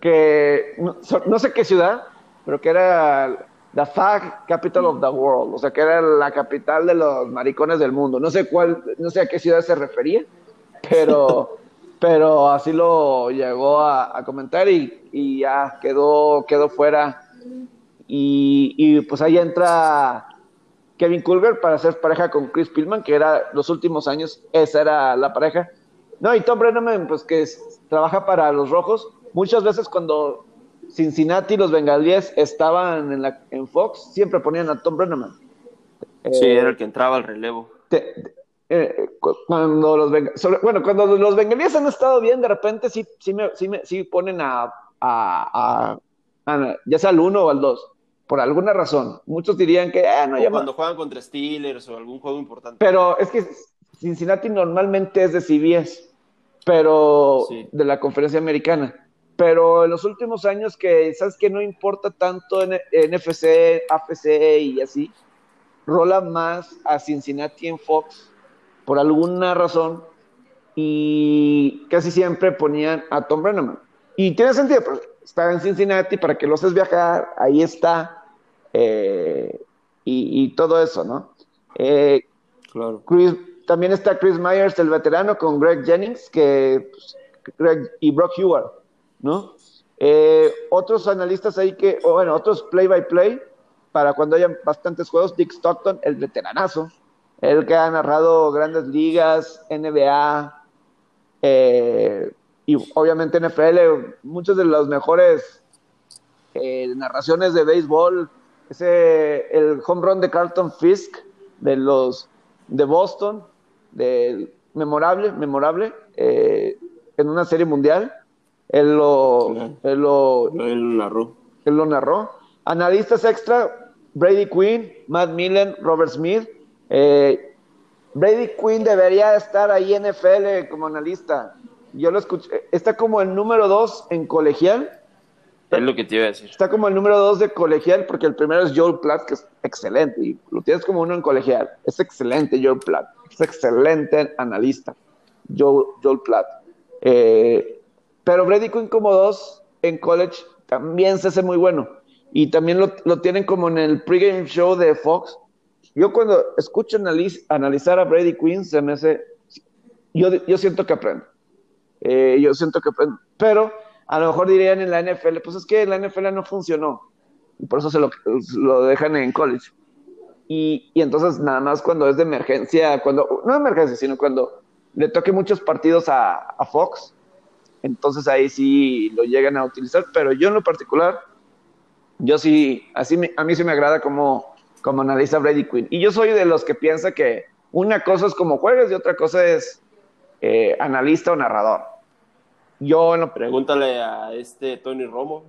que no, sé qué ciudad, pero que era the fag capital of the world, o sea, que era la capital de los maricones del mundo. No sé cuál, no sé a qué ciudad se refería, pero pero así lo llegó a, comentar y, ya quedó, quedó fuera. Y, pues ahí entra Kevin Culver para ser pareja con Chris Pillman, que era los últimos años, esa era la pareja. No, y Tom Brennan, pues que trabaja para los Rojos. Muchas veces cuando Cincinnati y los Bengalíes estaban en, la, en Fox, siempre ponían a Tom Brennan. Sí, era el que entraba al relevo. Eh, cuando los bueno, cuando los bengalíes han estado bien, de repente sí, sí, me, sí, me, sí ponen a, a, ya sea al uno o al dos, por alguna razón. Muchos dirían que, eh, no, cuando juegan contra Steelers o algún juego importante. Pero es que Cincinnati normalmente es de CBS, pero de la conferencia americana. Pero en los últimos años que, ¿sabes que No importa tanto en NFC, AFC y así, rola más a Cincinnati en Fox por alguna razón y casi siempre ponían a Tom Brennan. Y tiene sentido, pues, está en Cincinnati para que lo haces viajar, ahí está, eh, y, todo eso, ¿no? Eh, claro. también está Chris Myers, el veterano, con Greg Jennings, que pues, Greg y Brock Heward, ¿no? Eh, otros analistas ahí que, bueno, otros play-by-play, para cuando haya bastantes juegos, Dick Stockton, el veteranazo, él que ha narrado grandes ligas, NBA eh, y obviamente NFL, muchas de las mejores eh, narraciones de béisbol. Ese, el home run de Carlton Fisk de los de Boston, de, memorable, memorable, eh, en una serie mundial. Él lo, él lo, narró. Él lo narró. Analistas extra, Brady Quinn, Matt Millen, Robert Smith, eh, Brady Quinn debería estar ahí en NFL como analista. Yo lo escuché. Está como el número dos en colegial. Es lo que te iba a decir. Está como el número dos de colegial porque el primero es Joel Platt, que es excelente. Y lo tienes como uno en colegial. Es excelente Joel Platt. Es excelente analista. Joel, Joel Platt. Eh, pero Brady Quinn como dos en college también se hace muy bueno. Y también lo, lo tienen como en el pregame show de Fox yo cuando escucho analizar a Brady Quinn, se me hace, yo, yo siento que aprendo. Eh, yo siento que aprendo. Pero a lo mejor dirían en la NFL, pues es que la NFL no funcionó. Por eso se lo, dejan en college. Y, y, entonces nada más cuando es de emergencia, cuando, no emergencia, sino cuando le toque muchos partidos a, Fox, entonces ahí sí lo llegan a utilizar. Pero yo en lo particular, yo sí, así a mí sí me agrada como como analiza Brady Quinn. Y yo soy de los que piensa que una cosa es como juegas y otra cosa es eh, analista o narrador. Yo no. Pregúntale a este Tony Romo.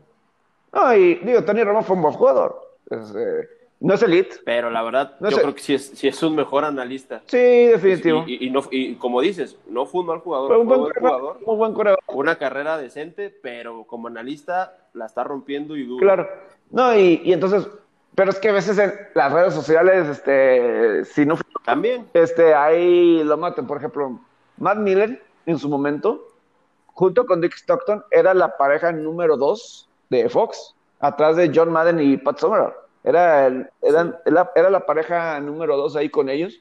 No, y digo, Tony Romo fue un buen jugador. Eh, no es elite. Pero la verdad, yo creo que sí es, sí es, un mejor analista. Sí, definitivo. Y, no, y como dices, no fue un mal jugador. Fue un buen, jugador. Un buen jugador. Una carrera decente, pero como analista la está rompiendo y duro. Claro. No, y, y entonces pero es que a veces en las redes sociales, este, si no... También. Este, ahí lo matan. Por ejemplo, Matt Miller, en su momento, junto con Dick Stockton, era la pareja número dos de Fox, atrás de John Madden y Pat Summerall. Era, el, era, la pareja número dos ahí con ellos.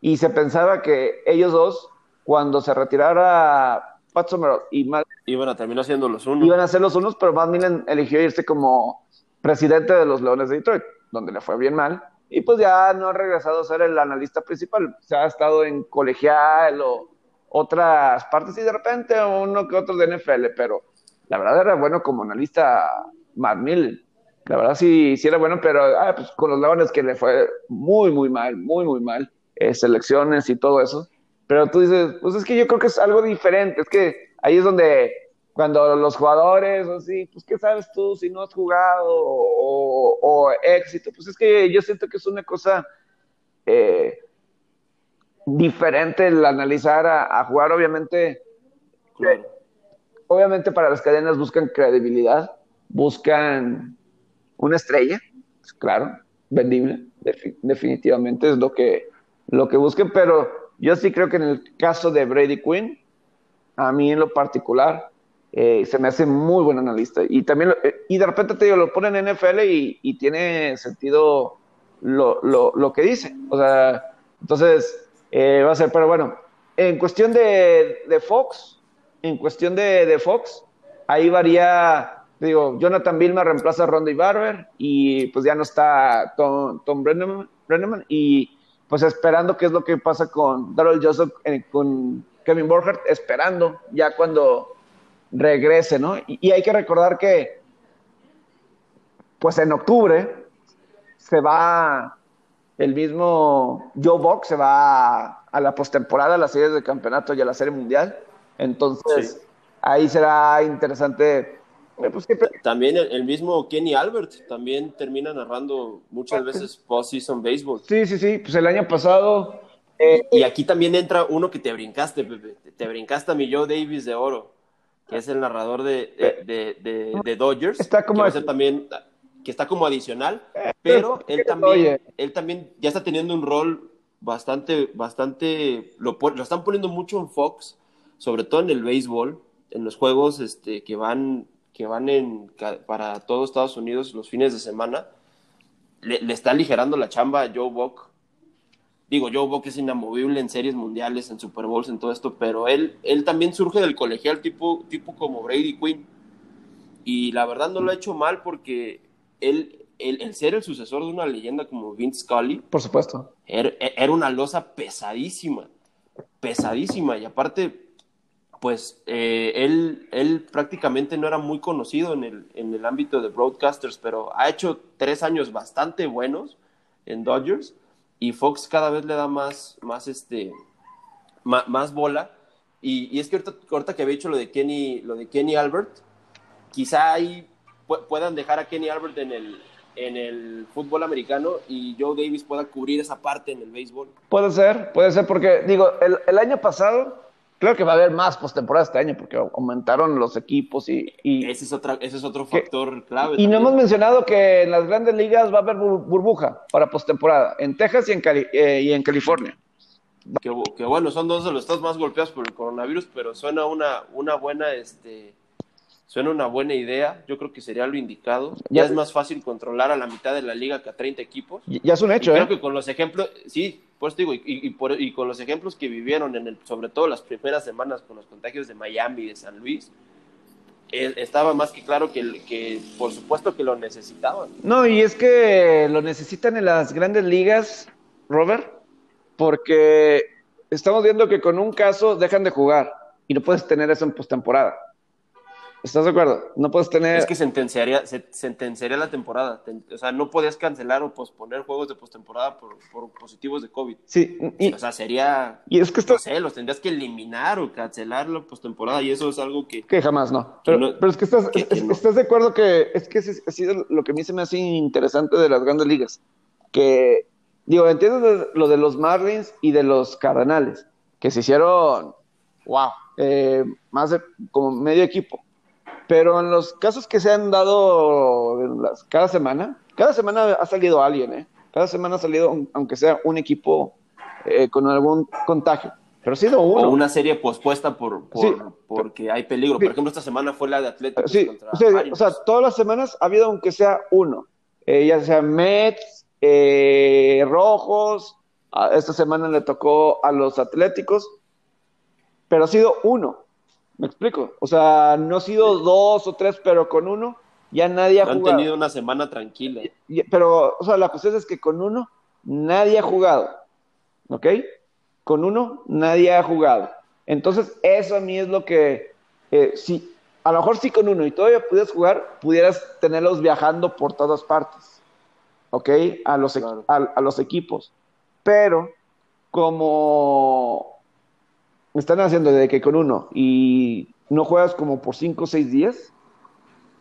Y se pensaba que ellos dos, cuando se retirara Pat Summerall y Madden, iban a terminar siendo los unos. Iban a ser los unos, pero Matt Miller eligió irse como presidente de los Leones de Detroit, donde le fue bien mal. Y pues ya no ha regresado a ser el analista principal. Se ha estado en colegial o otras partes y de repente uno que otro de NFL, pero la verdad era bueno como analista Matt Miller. La verdad sí, sí era bueno, pero ah, pues con los Leones que le fue muy, muy mal, muy, muy mal. Eh, selecciones y todo eso. Pero tú dices, pues es que yo creo que es algo diferente. Es que ahí es donde cuando los jugadores, así, pues qué sabes tú si no has jugado o, éxito, pues es que yo siento que es una cosa eh, diferente el analizar a, jugar, obviamente. Obviamente para las cadenas buscan credibilidad, buscan una estrella, pues, claro, vendible, definitivamente es lo que, lo que busquen, pero yo sí creo que en el caso de Brady Quinn, a mí en lo particular, eh, se me hace muy buen analista. Y también, eh, y de repente te digo, lo ponen en NFL y, tiene sentido lo, lo, que dice. O sea, entonces eh, va a ser, pero bueno, en cuestión de, de Fox, en cuestión de, de, Fox, ahí varía, digo, Jonathan Vilma reemplaza a Ronda Barber y pues ya no está Tom, Tom Brenneman, y pues esperando qué es lo que pasa con Darrell Joseph, con Kevin Borger, esperando ya cuando regrese, ¿no? Y, hay que recordar que, pues en octubre se va el mismo Joe Buck, se va a, la postemporada, a las series de campeonato y a la serie mundial. Entonces, ahí será interesante. Eh, pues, también el, mismo Kenny Albert también termina narrando muchas veces post-season baseball. Sí, sí, sí. Pues el año pasado. y aquí también entra uno que te brincaste, Pepe. Te brincaste a mi Joe Davis de oro que es el narrador de, de, de, Dodgers. Está como que también que está como adicional, eh, pero él también, él también ya está teniendo un rol bastante, bastante, lo, lo están poniendo mucho en Fox, sobre todo en el béisbol, en los juegos este, que van, que van en, para todo Estados Unidos los fines de semana, le, le está aligerando la chamba a Joe Buck. Digo, Joe Buck es inamovible en series mundiales, en Super Bowls, en todo esto, pero él, él también surge del colegial tipo, tipo como Brady Quinn. Y la verdad no lo ha hecho mal porque él, el ser el sucesor de una leyenda como Vince Scully. Por supuesto. Era, una losa pesadísima, pesadísima. Y aparte, pues eh, él, él prácticamente no era muy conocido en el, en el ámbito de broadcasters, pero ha hecho tres años bastante buenos en Dodgers y Fox cada vez le da más, más, este, más, bola. Y, es que ahorita, que había hecho lo de Kenny, lo de Kenny Albert, quizá ahí puedan dejar a Kenny Albert en el, en el fútbol americano y Joe Davis pueda cubrir esa parte en el béisbol. Puede ser, puede ser, porque digo, el, el año pasado Creo que va a haber más postemporada este año porque aumentaron los equipos y... ese, es otra, ese es otro factor clave. Y no hemos mencionado que en las grandes ligas va a haber burbuja para postemporada, en Texas y en, eh, y en California. Que, que, bueno, son dos de los estados más golpeados por el coronavirus, pero suena una, una buena... este Suena una buena idea, yo creo que sería lo indicado. Ya, es más fácil controlar a la mitad de la liga que a 30 equipos. Ya es un hecho, ¿eh? Creo que con los ejemplos, sí, pues digo, y, y, con los ejemplos que vivieron, en el, sobre todo las primeras semanas con los contagios de Miami y de San Luis, eh, estaba más que claro que, que por supuesto que lo necesitaban. No, y es que lo necesitan en las grandes ligas, Robert, porque estamos viendo que con un caso dejan de jugar y no puedes tener eso en postemporada. ¿Estás de acuerdo? No puedes tener. Es que sentenciaría, se, sentenciaría la temporada. o sea, no podías cancelar o posponer juegos de postemporada por, por positivos de COVID. Sí. o sea, sería. Y es que esto... No sé, los tendrías que eliminar o cancelar la postemporada y eso es algo que. Que jamás no. Pero, pero es que estás, estás de acuerdo que es que ha sido lo que a mí se me hace interesante de las grandes ligas. Que, digo, entiendo lo de los Marlins y de los Cardenales, que se hicieron. ¡Wow! Eh, más de como medio equipo pero en los casos que se han dado cada semana, cada semana ha salido alguien, ¿eh? Cada semana ha salido, aunque sea un equipo eh, con algún contagio. Pero ha sido uno. O una serie pospuesta por, porque hay peligro. Por ejemplo, esta semana fue la de Atlético. Sí, contra o sea, todas las semanas ha habido aunque sea uno. Eh, ya sea Mets, eh, Rojos, esta semana le tocó a los Atléticos, pero ha sido uno. ¿Me explico? O sea, no ha sido dos o tres, pero con uno ya nadie ha jugado. Han tenido una semana tranquila. pero, o sea, la cuestión es que con uno nadie ha jugado. ¿Ok? Con uno nadie ha jugado. Entonces, eso a mí es lo que, eh, si, a lo mejor sí con uno y todavía pudieras jugar, pudieras tenerlos viajando por todas partes. ¿Ok? A los, a los equipos. Pero, como están haciendo de que con uno y no juegas como por cinco o seis días,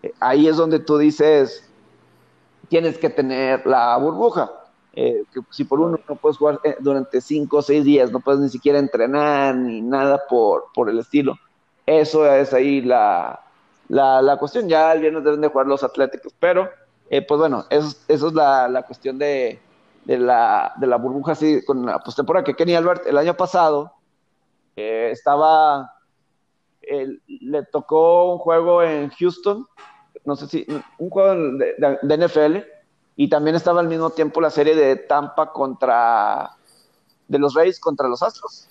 eh, ahí es donde tú dices, tienes que tener la burbuja. Eh, que si por uno no puedes jugar eh, durante cinco o seis días, no puedes ni siquiera entrenar ni nada por, por el estilo. Eso es ahí la, la, cuestión. Ya el viernes deben de jugar los Atléticos, pero pues bueno, eso, eso es la, la cuestión de, de, la, de la burbuja así con la postemporada que Kenny Albert el año pasado estaba, le tocó un juego en Houston, no sé si, un juego de, NFL, y también estaba al mismo tiempo la serie de Tampa contra, de los Reyes contra los Astros.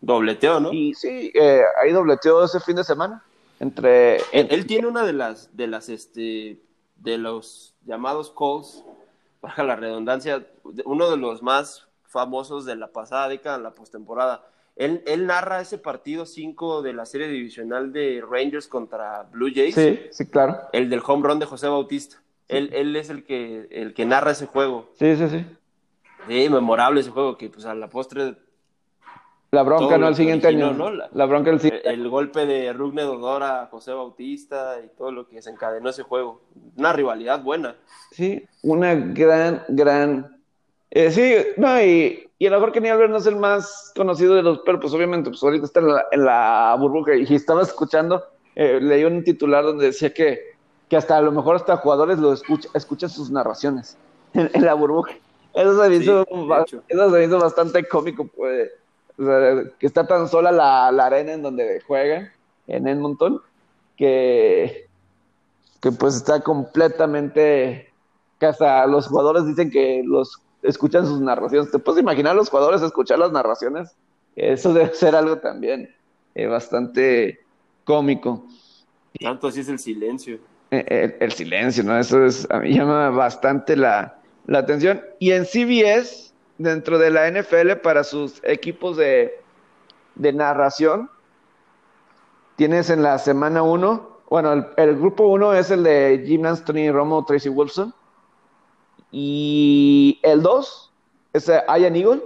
Dobleteó, ¿no? Y sí, eh, ahí dobleteó ese fin de semana. Entre, él, tiene una de las, de las, este, de los llamados calls, baja la redundancia, uno de los más famosos de la pasada década, la postemporada él, él narra ese partido 5 de la serie divisional de Rangers contra Blue Jays. Sí, sí, claro. El del home run de José Bautista. Él, él es el que, el que narra ese juego. Sí, sí, sí. Sí, memorable ese juego, que pues a la postre la bronca, ¿no? El siguiente año. ¿no? La, bronca el siguiente el, golpe de Rugne Dodora a José Bautista y todo lo que desencadenó ese juego. Una rivalidad buena. Sí, una gran, gran. Eh, sí, no, y y a lo mejor Kenny Albert no es el más conocido de los, pero pues obviamente, pues ahorita está en la, burbuja y estaba escuchando, eh, leí un titular donde decía que, que hasta a lo mejor hasta jugadores lo escucha, escuchan sus narraciones en, la burbuja. Eso se, hizo, eso se hizo bastante cómico, pues, que está tan sola la, arena en donde juegan, en Edmonton, que, que pues está completamente, que hasta los jugadores dicen que los escuchan sus narraciones. ¿Te puedes imaginar a los jugadores escuchar las narraciones? Eso debe ser algo también eh, bastante cómico. Tanto así es el silencio. Eh, el, silencio, ¿no? Eso es, a mí llama bastante la, la, atención. Y en CBS, dentro de la NFL, para sus equipos de, de narración, tienes en la semana 1, bueno, el, el grupo 1 es el de Jim Anthony Romo, Tracy Wilson. Y el 2 es Ian Eagle,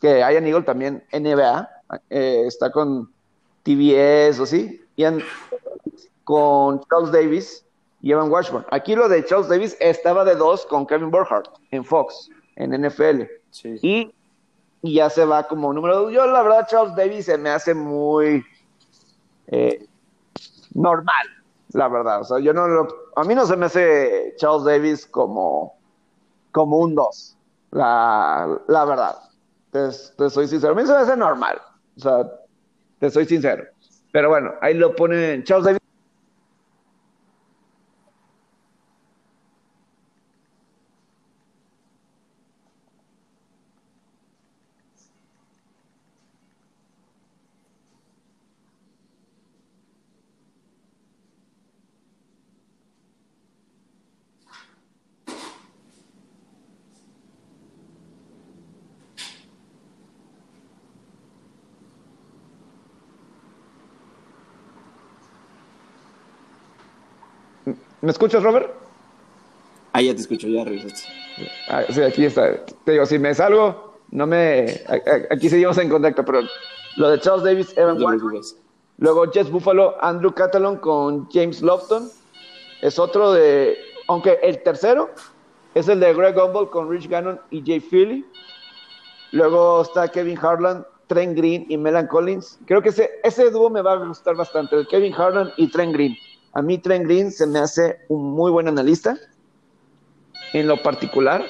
que Ian Eagle también NBA, eh, está con TBS o sí, y con Charles Davis y Evan Washburn. Aquí lo de Charles Davis estaba de 2 con Kevin Burkhardt en Fox, en NFL. Y, ya se va como número 2. Yo, la verdad, Charles Davis se me hace muy eh, normal, la verdad. O sea, yo no lo, a mí no se me hace Charles Davis como como un 2, la, la verdad. Te, soy sincero. A mí se me hace normal. O sea, te soy sincero. Pero bueno, ahí lo pone Charles David ¿Me escuchas, Robert? Ah, ya te escucho, ya regresaste. Ah, sí, aquí está. Te digo, si me salgo, no me. Aquí seguimos en contacto, pero lo de Charles Davis, Evan Luego Jess Buffalo, Andrew Catalon con James Lofton. Es otro de. Aunque el tercero es el de Greg Gumbel con Rich Gannon y Jay Philly. Luego está Kevin Harlan, Trent Green y Melan Collins. Creo que ese, ese dúo me va a gustar bastante, el Kevin Harlan y Trent Green. A mí Trent Green se me hace un muy buen analista. en lo particular,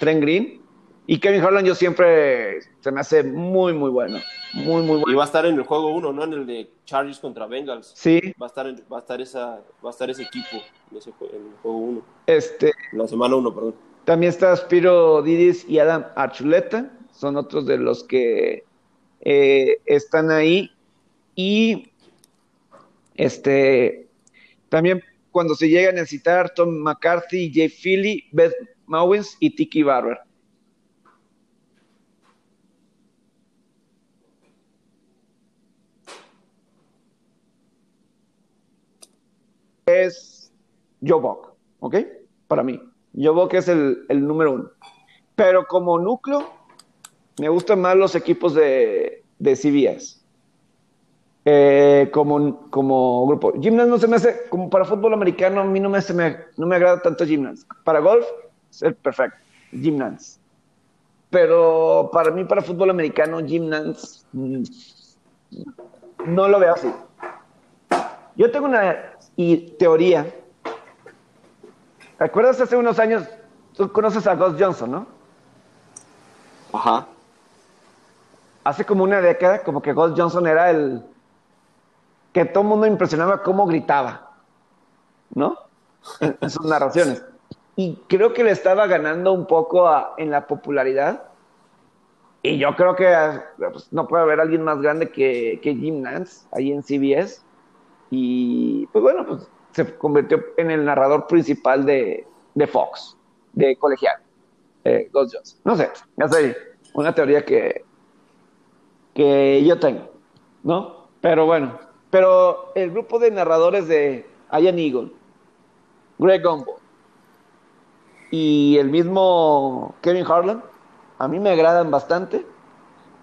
Trent Green. Y Kevin Harlan yo siempre se me hace muy, muy bueno. Muy, muy bueno. Y va a estar en el juego 1, ¿no? En el de Chargers contra Bengals. Sí. Va a estar, va a estar, esa, va a estar ese equipo en, ese, en el juego 1. Este, la semana 1, perdón. También está Spiro Didis y Adam Archuleta. Son otros de los que eh, están ahí. Y este también cuando se llega a necesitar Tom McCarthy, Jay Philly, Beth Mowins y Tiki Barber. Es Joe Buck, ¿ok? Para mí. Joe Buck es el, el número uno. Pero como núcleo, me gustan más los equipos de, de CBS. Eh, como, como grupo. Gymnast no se me hace, como para fútbol americano, a mí no me, me, no me agrada tanto Gymnast. Para golf, es el perfecto, Gymnast. Pero para mí, para fútbol americano, Gymnast mm, no lo veo así. Yo tengo una y, teoría. ¿Te acuerdas hace unos años? Tú conoces a Gus Johnson, ¿no? Ajá. Hace como una década, como que Gus Johnson era el, que todo el mundo impresionaba cómo gritaba, ¿no? En, sus narraciones. Y creo que le estaba ganando un poco en la popularidad. Y yo creo que pues, no puede haber alguien más grande que, que Jim Nance ahí en CBS. Y pues bueno, pues se convirtió en el narrador principal de, de Fox, de colegial, eh, Ghost Jones. No sé, ya sé, una teoría que, que yo tengo, ¿no? Pero bueno, pero el grupo de narradores de Ian Eagle, Greg Gumbel y el mismo Kevin Harlan, a mí me agradan bastante,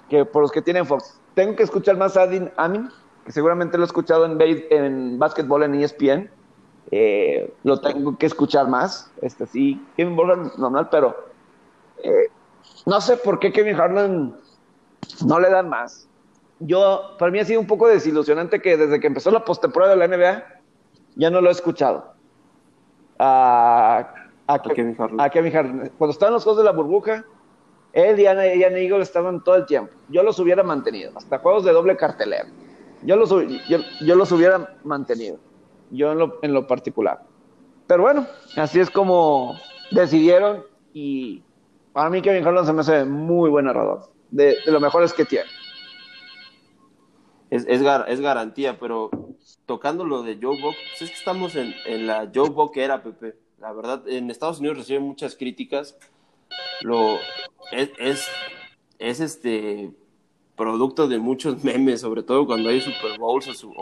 que por los que tienen Fox. Tengo que escuchar más a Adin Amin, que seguramente lo he escuchado en, en básquetbol en ESPN. Eh, lo tengo que escuchar más. Este sí, Kevin Harlan normal, pero eh, no sé por qué Kevin Harlan no le dan más yo, para mí ha sido un poco desilusionante que desde que empezó la postemporada de la NBA, ya no lo he escuchado. A, Kevin Harden. Cuando estaban los juegos de la burbuja, él y Ana, y Eagle estaban todo el tiempo. Yo los hubiera mantenido, hasta juegos de doble cartelera. Yo los, yo, los hubiera mantenido, yo en lo, en lo particular. Pero bueno, así es como decidieron y para mí Kevin Harden se me hace muy buen narrador, de, de lo mejores que tiene es, es, es, garantía, pero tocando lo de Joe Buck, pues es que estamos en, en, la Joe Buck era, Pepe. La verdad, en Estados Unidos recibe muchas críticas. Lo, es, es, es, este producto de muchos memes, sobre todo cuando hay Super Bowls o,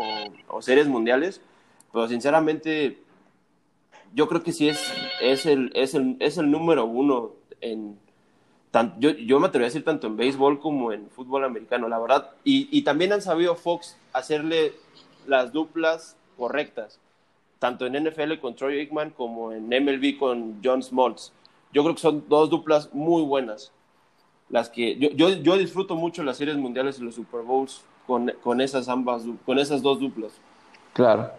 o, series mundiales. Pero sinceramente, yo creo que sí es, es, el, es, el, es el número uno en, yo, yo, me atrevo a decir tanto en béisbol como en fútbol americano, la verdad. Y, y, también han sabido Fox hacerle las duplas correctas, tanto en NFL con Troy Aikman como en MLB con John Smoltz. Yo creo que son dos duplas muy buenas. Las que yo, yo, yo disfruto mucho las series mundiales y los Super Bowls con, con, esas ambas, con esas dos duplas. Claro.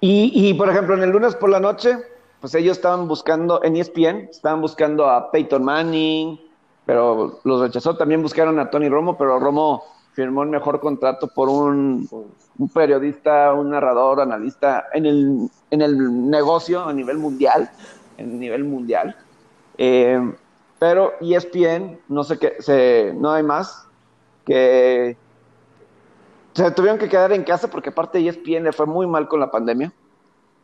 Y, y, por ejemplo, en el lunes por la noche, pues ellos estaban buscando, en ESPN, estaban buscando a Peyton Manning, pero los rechazó. También buscaron a Tony Romo, pero Romo firmó el mejor contrato por un, periodista, un narrador, analista en el, en el negocio a nivel mundial, en nivel mundial. Eh, pero ESPN, no sé qué, se, no hay más, que se tuvieron que quedar en casa porque aparte ESPN le fue muy mal con la pandemia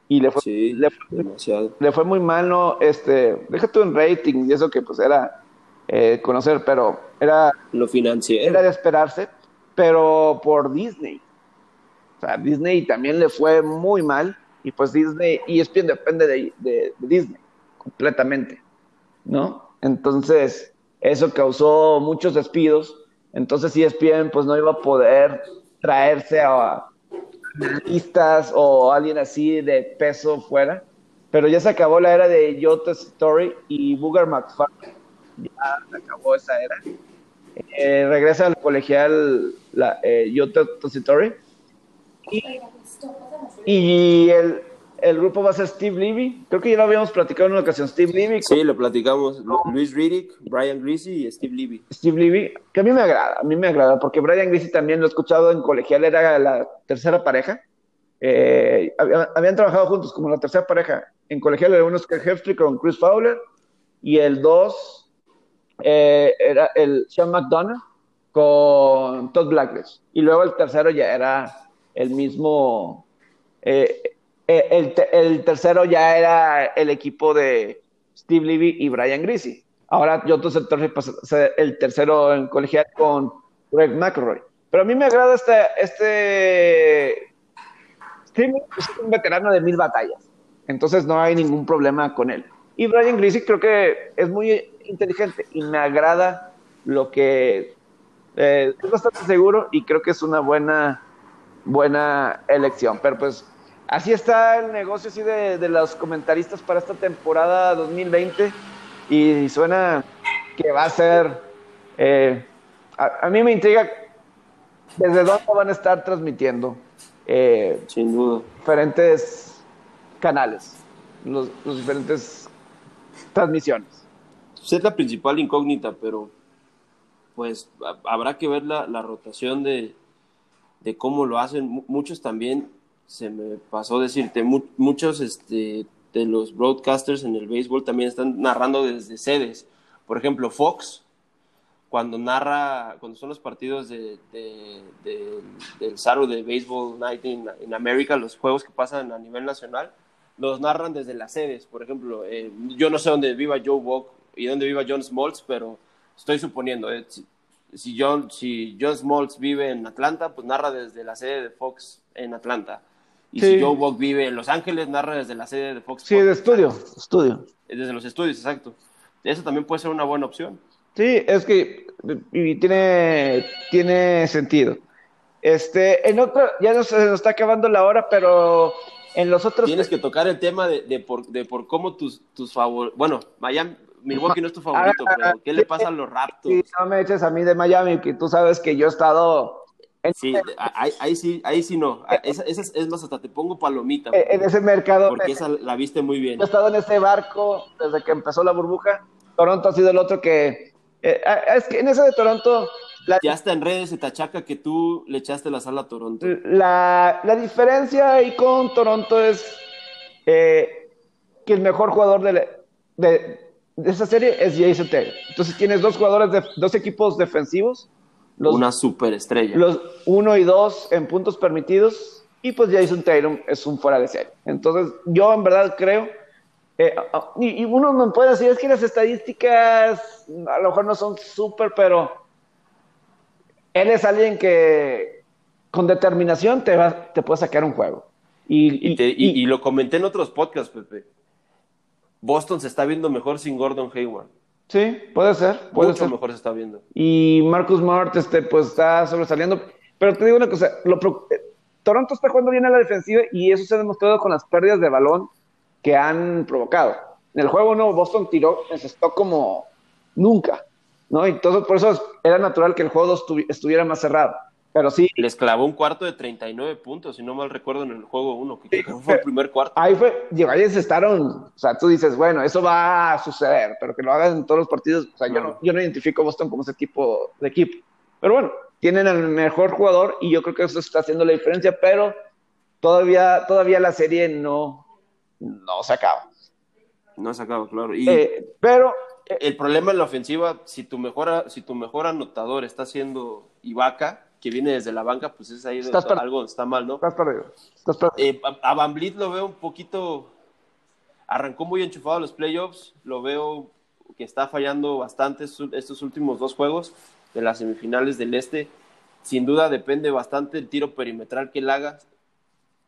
y le fue, le, le, fue muy mal, no, este, déjate en rating y eso que pues era eh, conocer, pero era... Lo financiero. Era de esperarse, pero por Disney. O sea, Disney también le fue muy mal y pues Disney, y ESPN depende de, de, Disney completamente, ¿no? Entonces, eso causó muchos despidos. Entonces ESPN pues no iba a poder traerse a analistas o alguien así de peso fuera. Pero ya se acabó la era de Jota Story y Booger McFarlane ya acabó esa era. Eh, regresa al colegial la, eh, Yota Y, y el, el grupo va a ser Steve Levy. Creo que ya lo habíamos platicado en una ocasión. Steve Levy. Sí, lo platicamos. Luis Riddick, Brian Greasy y Steve Levy. Steve Levy, que a mí me agrada, a mí me agrada, porque Brian Greasy también lo he escuchado en colegial, era la tercera pareja. Eh, habían, trabajado juntos como la tercera pareja. En colegial era uno Oscar Hefty con Chris Fowler y el dos eh, era el Sean McDonough con Todd Blacklist. Y luego el tercero ya era el mismo. Eh, el, el, tercero ya era el equipo de Steve Levy y Brian Greasy. Ahora yo entonces el, tercero en colegial con Greg McElroy. Pero a mí me agrada este, este es un veterano de mil batallas, entonces no hay ningún problema con él. Y Brian Greasy creo que es muy inteligente y me agrada lo que eh, es bastante seguro y creo que es una buena, buena elección. Pero pues así está el negocio así de, los comentaristas para esta temporada 2020 y suena que va a ser, eh, a, a, mí me intriga desde dónde van a estar transmitiendo eh, Sin duda. diferentes canales, los, diferentes transmisiones. Es la principal incógnita, pero pues habrá que ver la, rotación de, cómo lo hacen. Muchos también, se me pasó decirte, muchos este, de los broadcasters en el béisbol también están narrando desde sedes. Por ejemplo, Fox cuando narra, cuando son los partidos de, del Saturday Baseball Night in, in, America, los juegos que pasan a nivel nacional, los narran desde las sedes. Por ejemplo, eh, yo no sé dónde viva Joe Buck y dónde viva John Smoltz, pero estoy suponiendo, eh, si, John, si John Smoltz vive en Atlanta, pues narra desde la sede de Fox en Atlanta. Y si Joe Buck vive en Los Ángeles, narra desde la sede de Fox. Sí, de estudio, estudio. Desde los estudios, exacto. Eso también puede ser una buena opción. Sí, es que y tiene, tiene sentido. Este, en otro, ya nos, se nos está acabando la hora, pero en los otros. Tienes que tocar el tema de, de, por, de por cómo tus, tus favoritos. Bueno, Miami, Milwaukee no es tu favorito, ah, pero ¿qué le pasa a los Raptors? Sí, no me eches a mí de Miami, que tú sabes que yo he estado. sí, ahí, ahí, sí, ahí sí no. Esa, es, es, más, hasta te pongo palomita. En ese mercado. Porque esa la viste muy bien. Yo he estado en ese barco desde que empezó la burbuja. Toronto ha sido el otro que eh, es que en esa de Toronto. ya está en redes se tachaca que tú le echaste la sala a Toronto. La, la diferencia ahí con Toronto es eh, que el mejor jugador de, de, de, esa serie es Jason Taylor. Entonces tienes dos jugadores de dos equipos defensivos. Los, Una superestrella. Los uno y dos en puntos permitidos. Y pues Jason Taylor es un fuera de serie. Entonces, yo en verdad creo eh, ah, ah, y, uno no puede decir, es que las estadísticas a lo mejor no son súper, pero él es alguien que con determinación te, va, te puede sacar un juego. Y, y, lo comenté en otros podcasts, Pepe. Boston se está viendo mejor sin Gordon Hayward. Sí, puede ser. Puede Mucho mejor se está viendo. Y Marcus Smart, este, pues está sobresaliendo. Pero te digo una cosa, lo, eh, Toronto está jugando bien a la defensiva y eso se ha demostrado con las pérdidas de balón que han provocado. En el juego no, Boston tiró, necesitó como nunca, ¿no? Y todo, por eso era natural que el juego estuviera más cerrado. Pero sí. Les clavó un cuarto de 39 puntos, si no mal recuerdo, en el juego 1, que fue el primer cuarto. Ahí fue, digo, ahí estaron, o sea, tú dices, bueno, eso va a suceder, pero que lo hagan en todos los partidos, o sea, yo, no, yo no identifico a Boston como ese tipo de equipo. Pero bueno, tienen al mejor jugador y yo creo que eso está haciendo la diferencia, pero todavía, todavía la serie no, no se acaba. No se acaba, claro. Y eh, pero eh, el problema en la ofensiva, si tu mejor, si tu mejor anotador está siendo Ibaka, que viene desde la banca, pues es ahí algo está mal, ¿no? Estás perdido. Eh, a, Van lo veo un poquito, arrancó muy enchufado a los playoffs, lo veo que está fallando bastante estos últimos dos juegos de las semifinales del Este. Sin duda depende bastante el tiro perimetral que él haga.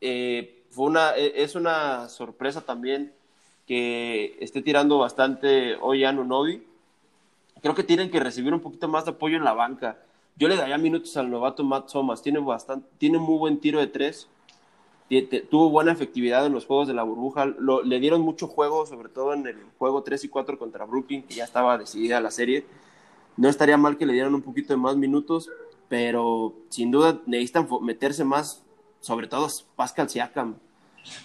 Eh, fue una, e, es una sorpresa también que esté tirando bastante hoy Novi. Creo que tienen que recibir un poquito más de apoyo en la banca. Yo le daría minutos al novato Matt Thomas. Tiene, bastante, tiene muy buen tiro de tres. Tuvo buena efectividad en los juegos de la burbuja. le dieron mucho juego, sobre todo en el juego 3 y 4 contra Brooklyn, que ya estaba decidida la serie. No estaría mal que le dieran un poquito de más minutos, pero sin duda necesitan meterse más sobre todo Pascal Siakam.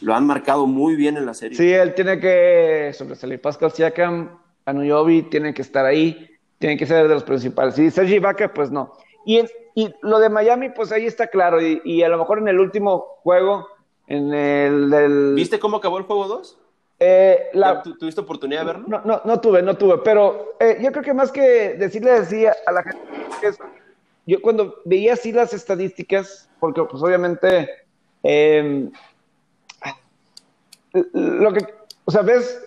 lo han marcado muy bien en la serie. Sí, él tiene que sobresalir. Pascal Siakam, Anuyobi tienen que estar ahí, tienen que ser de los principales. Y Sergi Vaca, pues no. Y, y lo de Miami, pues ahí está claro. Y, a lo mejor en el último juego, en el... ¿Viste cómo acabó el juego 2? Eh, ¿Tuviste oportunidad de verlo? No, no, no tuve, no tuve, pero eh, yo creo que más que decirle decía a la gente que yo cuando veía así las estadísticas, porque pues obviamente em, lo que, o sea, ves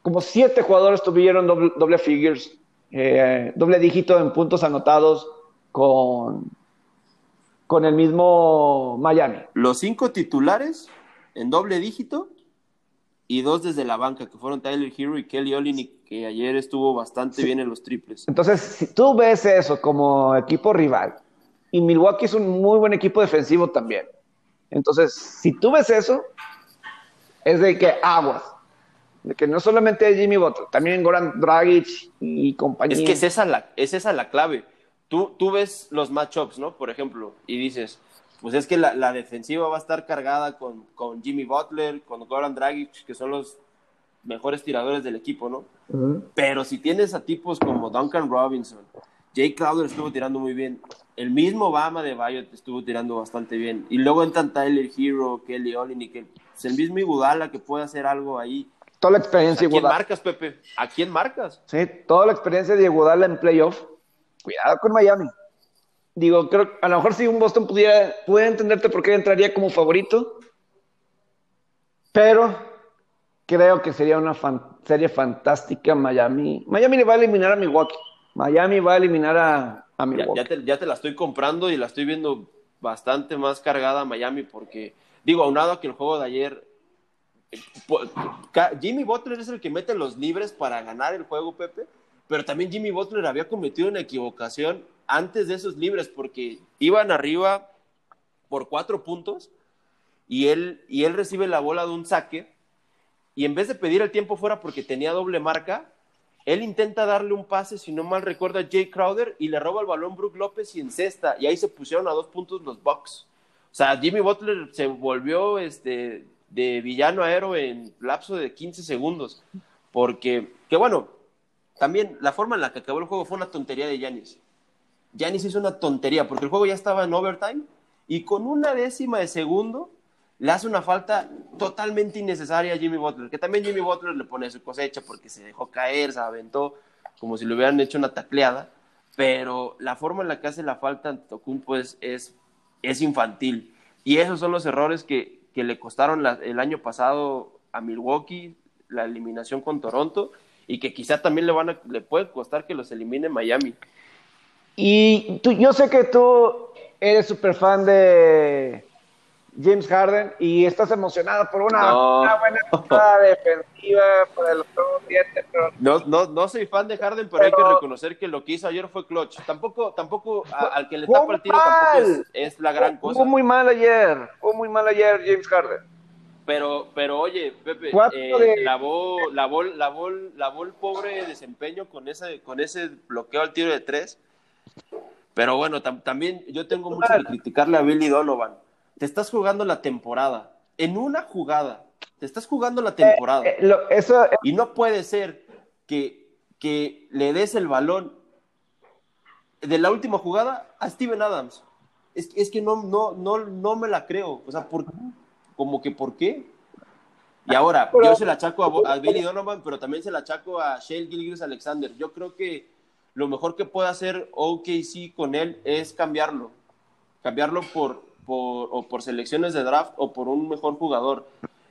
como siete jugadores tuvieron doble, figures, eh, doble dígito en puntos anotados con, con el mismo Miami. Los cinco titulares en doble dígito y dos desde la banca, que fueron Tyler Hero y Kelly Olynyk, que ayer estuvo bastante bien en los triples. Entonces, si tú ves eso como equipo rival, y Milwaukee es un muy buen equipo defensivo también. Entonces, si tú ves eso, es de que aguas. De que no solamente Jimmy Butler, también Goran Dragic y compañía. Es que es esa la, es esa la clave. Tú, tú ves los matchups, ¿no? Por ejemplo, y dices, pues es que la, defensiva va a estar cargada con, con, Jimmy Butler, con Goran Dragic, que son los mejores tiradores del equipo, ¿no? Pero si tienes a tipos como Duncan Robinson, Jay Crowder estuvo tirando muy bien, el mismo Obama de Bayo estuvo tirando bastante bien, y luego entran Tyler Hero, Kelly Olynyk, es el mismo Iguodala que puede hacer algo ahí. Toda la experiencia ¿A quién marcas, Pepe? ¿A quién marcas? Sí, toda la experiencia de Iguodala en playoff. Cuidado con Miami. Digo, creo a lo mejor si un Boston pudiera, puede entenderte por qué entraría como favorito, pero creo que sería una serie fantástica Miami. Miami le va a eliminar a Milwaukee. Miami va a eliminar a, a Milwaukee. Ya, te, ya, te, la estoy comprando y la estoy viendo bastante más cargada a Miami porque, digo, aunado a que el juego de ayer eh, Jimmy Butler es el que mete los libres para ganar el juego, Pepe, pero también Jimmy Butler había cometido una equivocación antes de esos libres, porque iban arriba por cuatro puntos y él, y él recibe la bola de un saque y en vez de pedir el tiempo fuera porque tenía doble marca, él intenta darle un pase, si no mal recuerda, a Jay Crowder y le roba el balón Brook López y encesta y ahí se pusieron a dos puntos los Bucks. O sea, Jimmy Butler se volvió este, de villano a en lapso de 15 segundos. Porque, que bueno, también la forma en la que acabó el juego fue una tontería de Yanis. Yanis hizo una tontería porque el juego ya estaba en overtime y con una décima de segundo le hace una falta totalmente innecesaria a Jimmy Butler, que también Jimmy Butler le pone su cosecha porque se dejó caer, se aventó como si le hubieran hecho una tacleada, pero la forma en la que hace la falta ante Tocumpo es, es, infantil. Y esos son los errores que, que le costaron el año pasado a Milwaukee, la eliminación con Toronto, y que quizá también le, van a, le puede costar que los elimine Miami. Y tú, yo sé que tú eres súper fan de James Harden y estás emocionado por una, buena jugada defensiva por el otro pero... No, no, no soy fan de Harden, pero, hay que reconocer que lo que hizo ayer fue clutch. Tampoco, tampoco al que le tapa el tiro tampoco es, la gran cosa. Fue muy mal ayer, fue muy mal ayer James Harden. Pero, pero oye, Pepe, eh, la lavó, lavó, lavó, lavó el pobre desempeño con ese, con ese bloqueo al tiro de tres. Pero bueno, también yo tengo mucho que criticarle a Billy Donovan. Te estás jugando la temporada. En una jugada. Te estás jugando la temporada. Eh, eh, eso... Y no puede ser que, que le des el balón de la última jugada a Steven Adams. Es, es que no, no, no, no me la creo. O sea, por, como que ¿por qué? Y ahora, yo se la achaco a, Billy Donovan, pero también se la achaco a Shale Gilgis Alexander. Yo creo que lo mejor que puede hacer OKC con él es cambiarlo. Cambiarlo por, por, o por selecciones de draft o por un mejor jugador.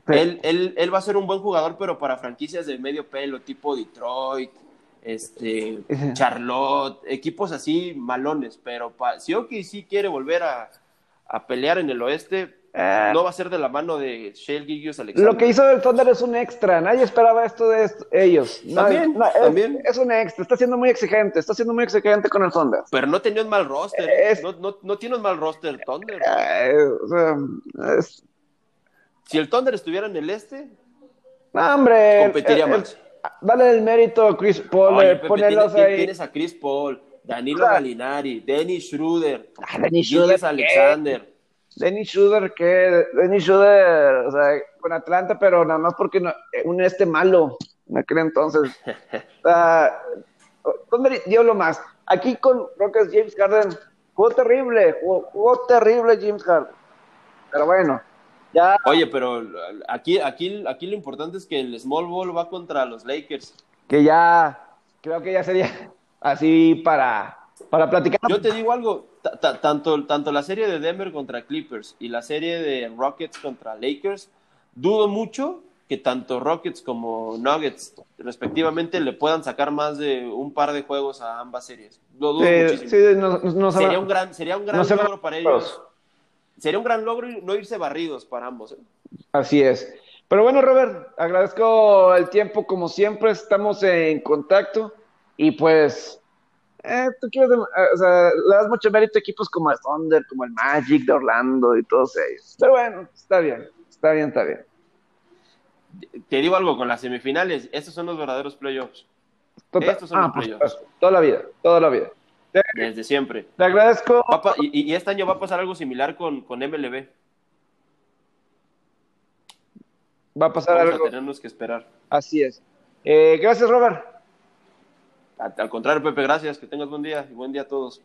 Él, él, él, va a ser un buen jugador, pero para franquicias de medio pelo, tipo Detroit, este, Charlotte, equipos así malones. Pero si OKC quiere volver a, a pelear en el oeste, eh, no va a ser de la mano de Shale Gilgius Alexander. Lo que hizo el Thunder es un extra. Nadie esperaba esto de ellos. también, es, también. Es, un extra. Está siendo muy exigente. Está siendo muy exigente con el Thunder. Pero no tenía un mal roster. ¿eh? no, no, no, tiene un mal roster el Thunder. Eh, si el Thunder estuviera en el este, hombre, competiría más. dale el mérito a Chris Paul. Oye, ahí. Tienes a Chris Paul, Danilo Galinari, Dennis Schroeder, ah, Dennis Alexander. Dennis Schroeder, que Dennis Schroeder, o sea, con Atlanta, pero nada más porque no, un este malo, en aquel entonces. ¿Dónde dio lo más? Aquí con Rockets James Harden, jugó terrible, jugó, terrible James Harden. Pero bueno, ya. Oye, pero aquí, aquí, aquí lo importante es que el Small Ball va contra los Lakers. Que ya, creo que ya sería así para, para platicar. Yo te digo algo, tanto, tanto la serie de Denver contra Clippers y la serie de Rockets contra Lakers, dudo mucho que tanto Rockets como Nuggets, respectivamente, le puedan sacar más de un par de juegos a ambas series. Lo dudo muchísimo. sería, un gran, sería un gran logro para ellos. Sería un gran logro no irse barridos para ambos. ¿eh? Así es. Pero bueno, Robert, agradezco el tiempo como siempre, estamos en contacto y pues eh, tú quieres, eh, o sea, le das mucho mérito a equipos como el Thunder, como el Magic de Orlando y todos ellos. Pero bueno, está bien, está bien, está bien te digo algo con las semifinales, estos son los verdaderos playoffs. Estos son los playoffs. Toda la vida, toda la vida. Desde siempre. Te agradezco. y, este año va a pasar algo similar con, con MLB. Va a pasar algo. tenemos que esperar. Así es. Eh, gracias, Robert. Al contrario, Pepe, gracias. Que tengas buen día y buen día a todos.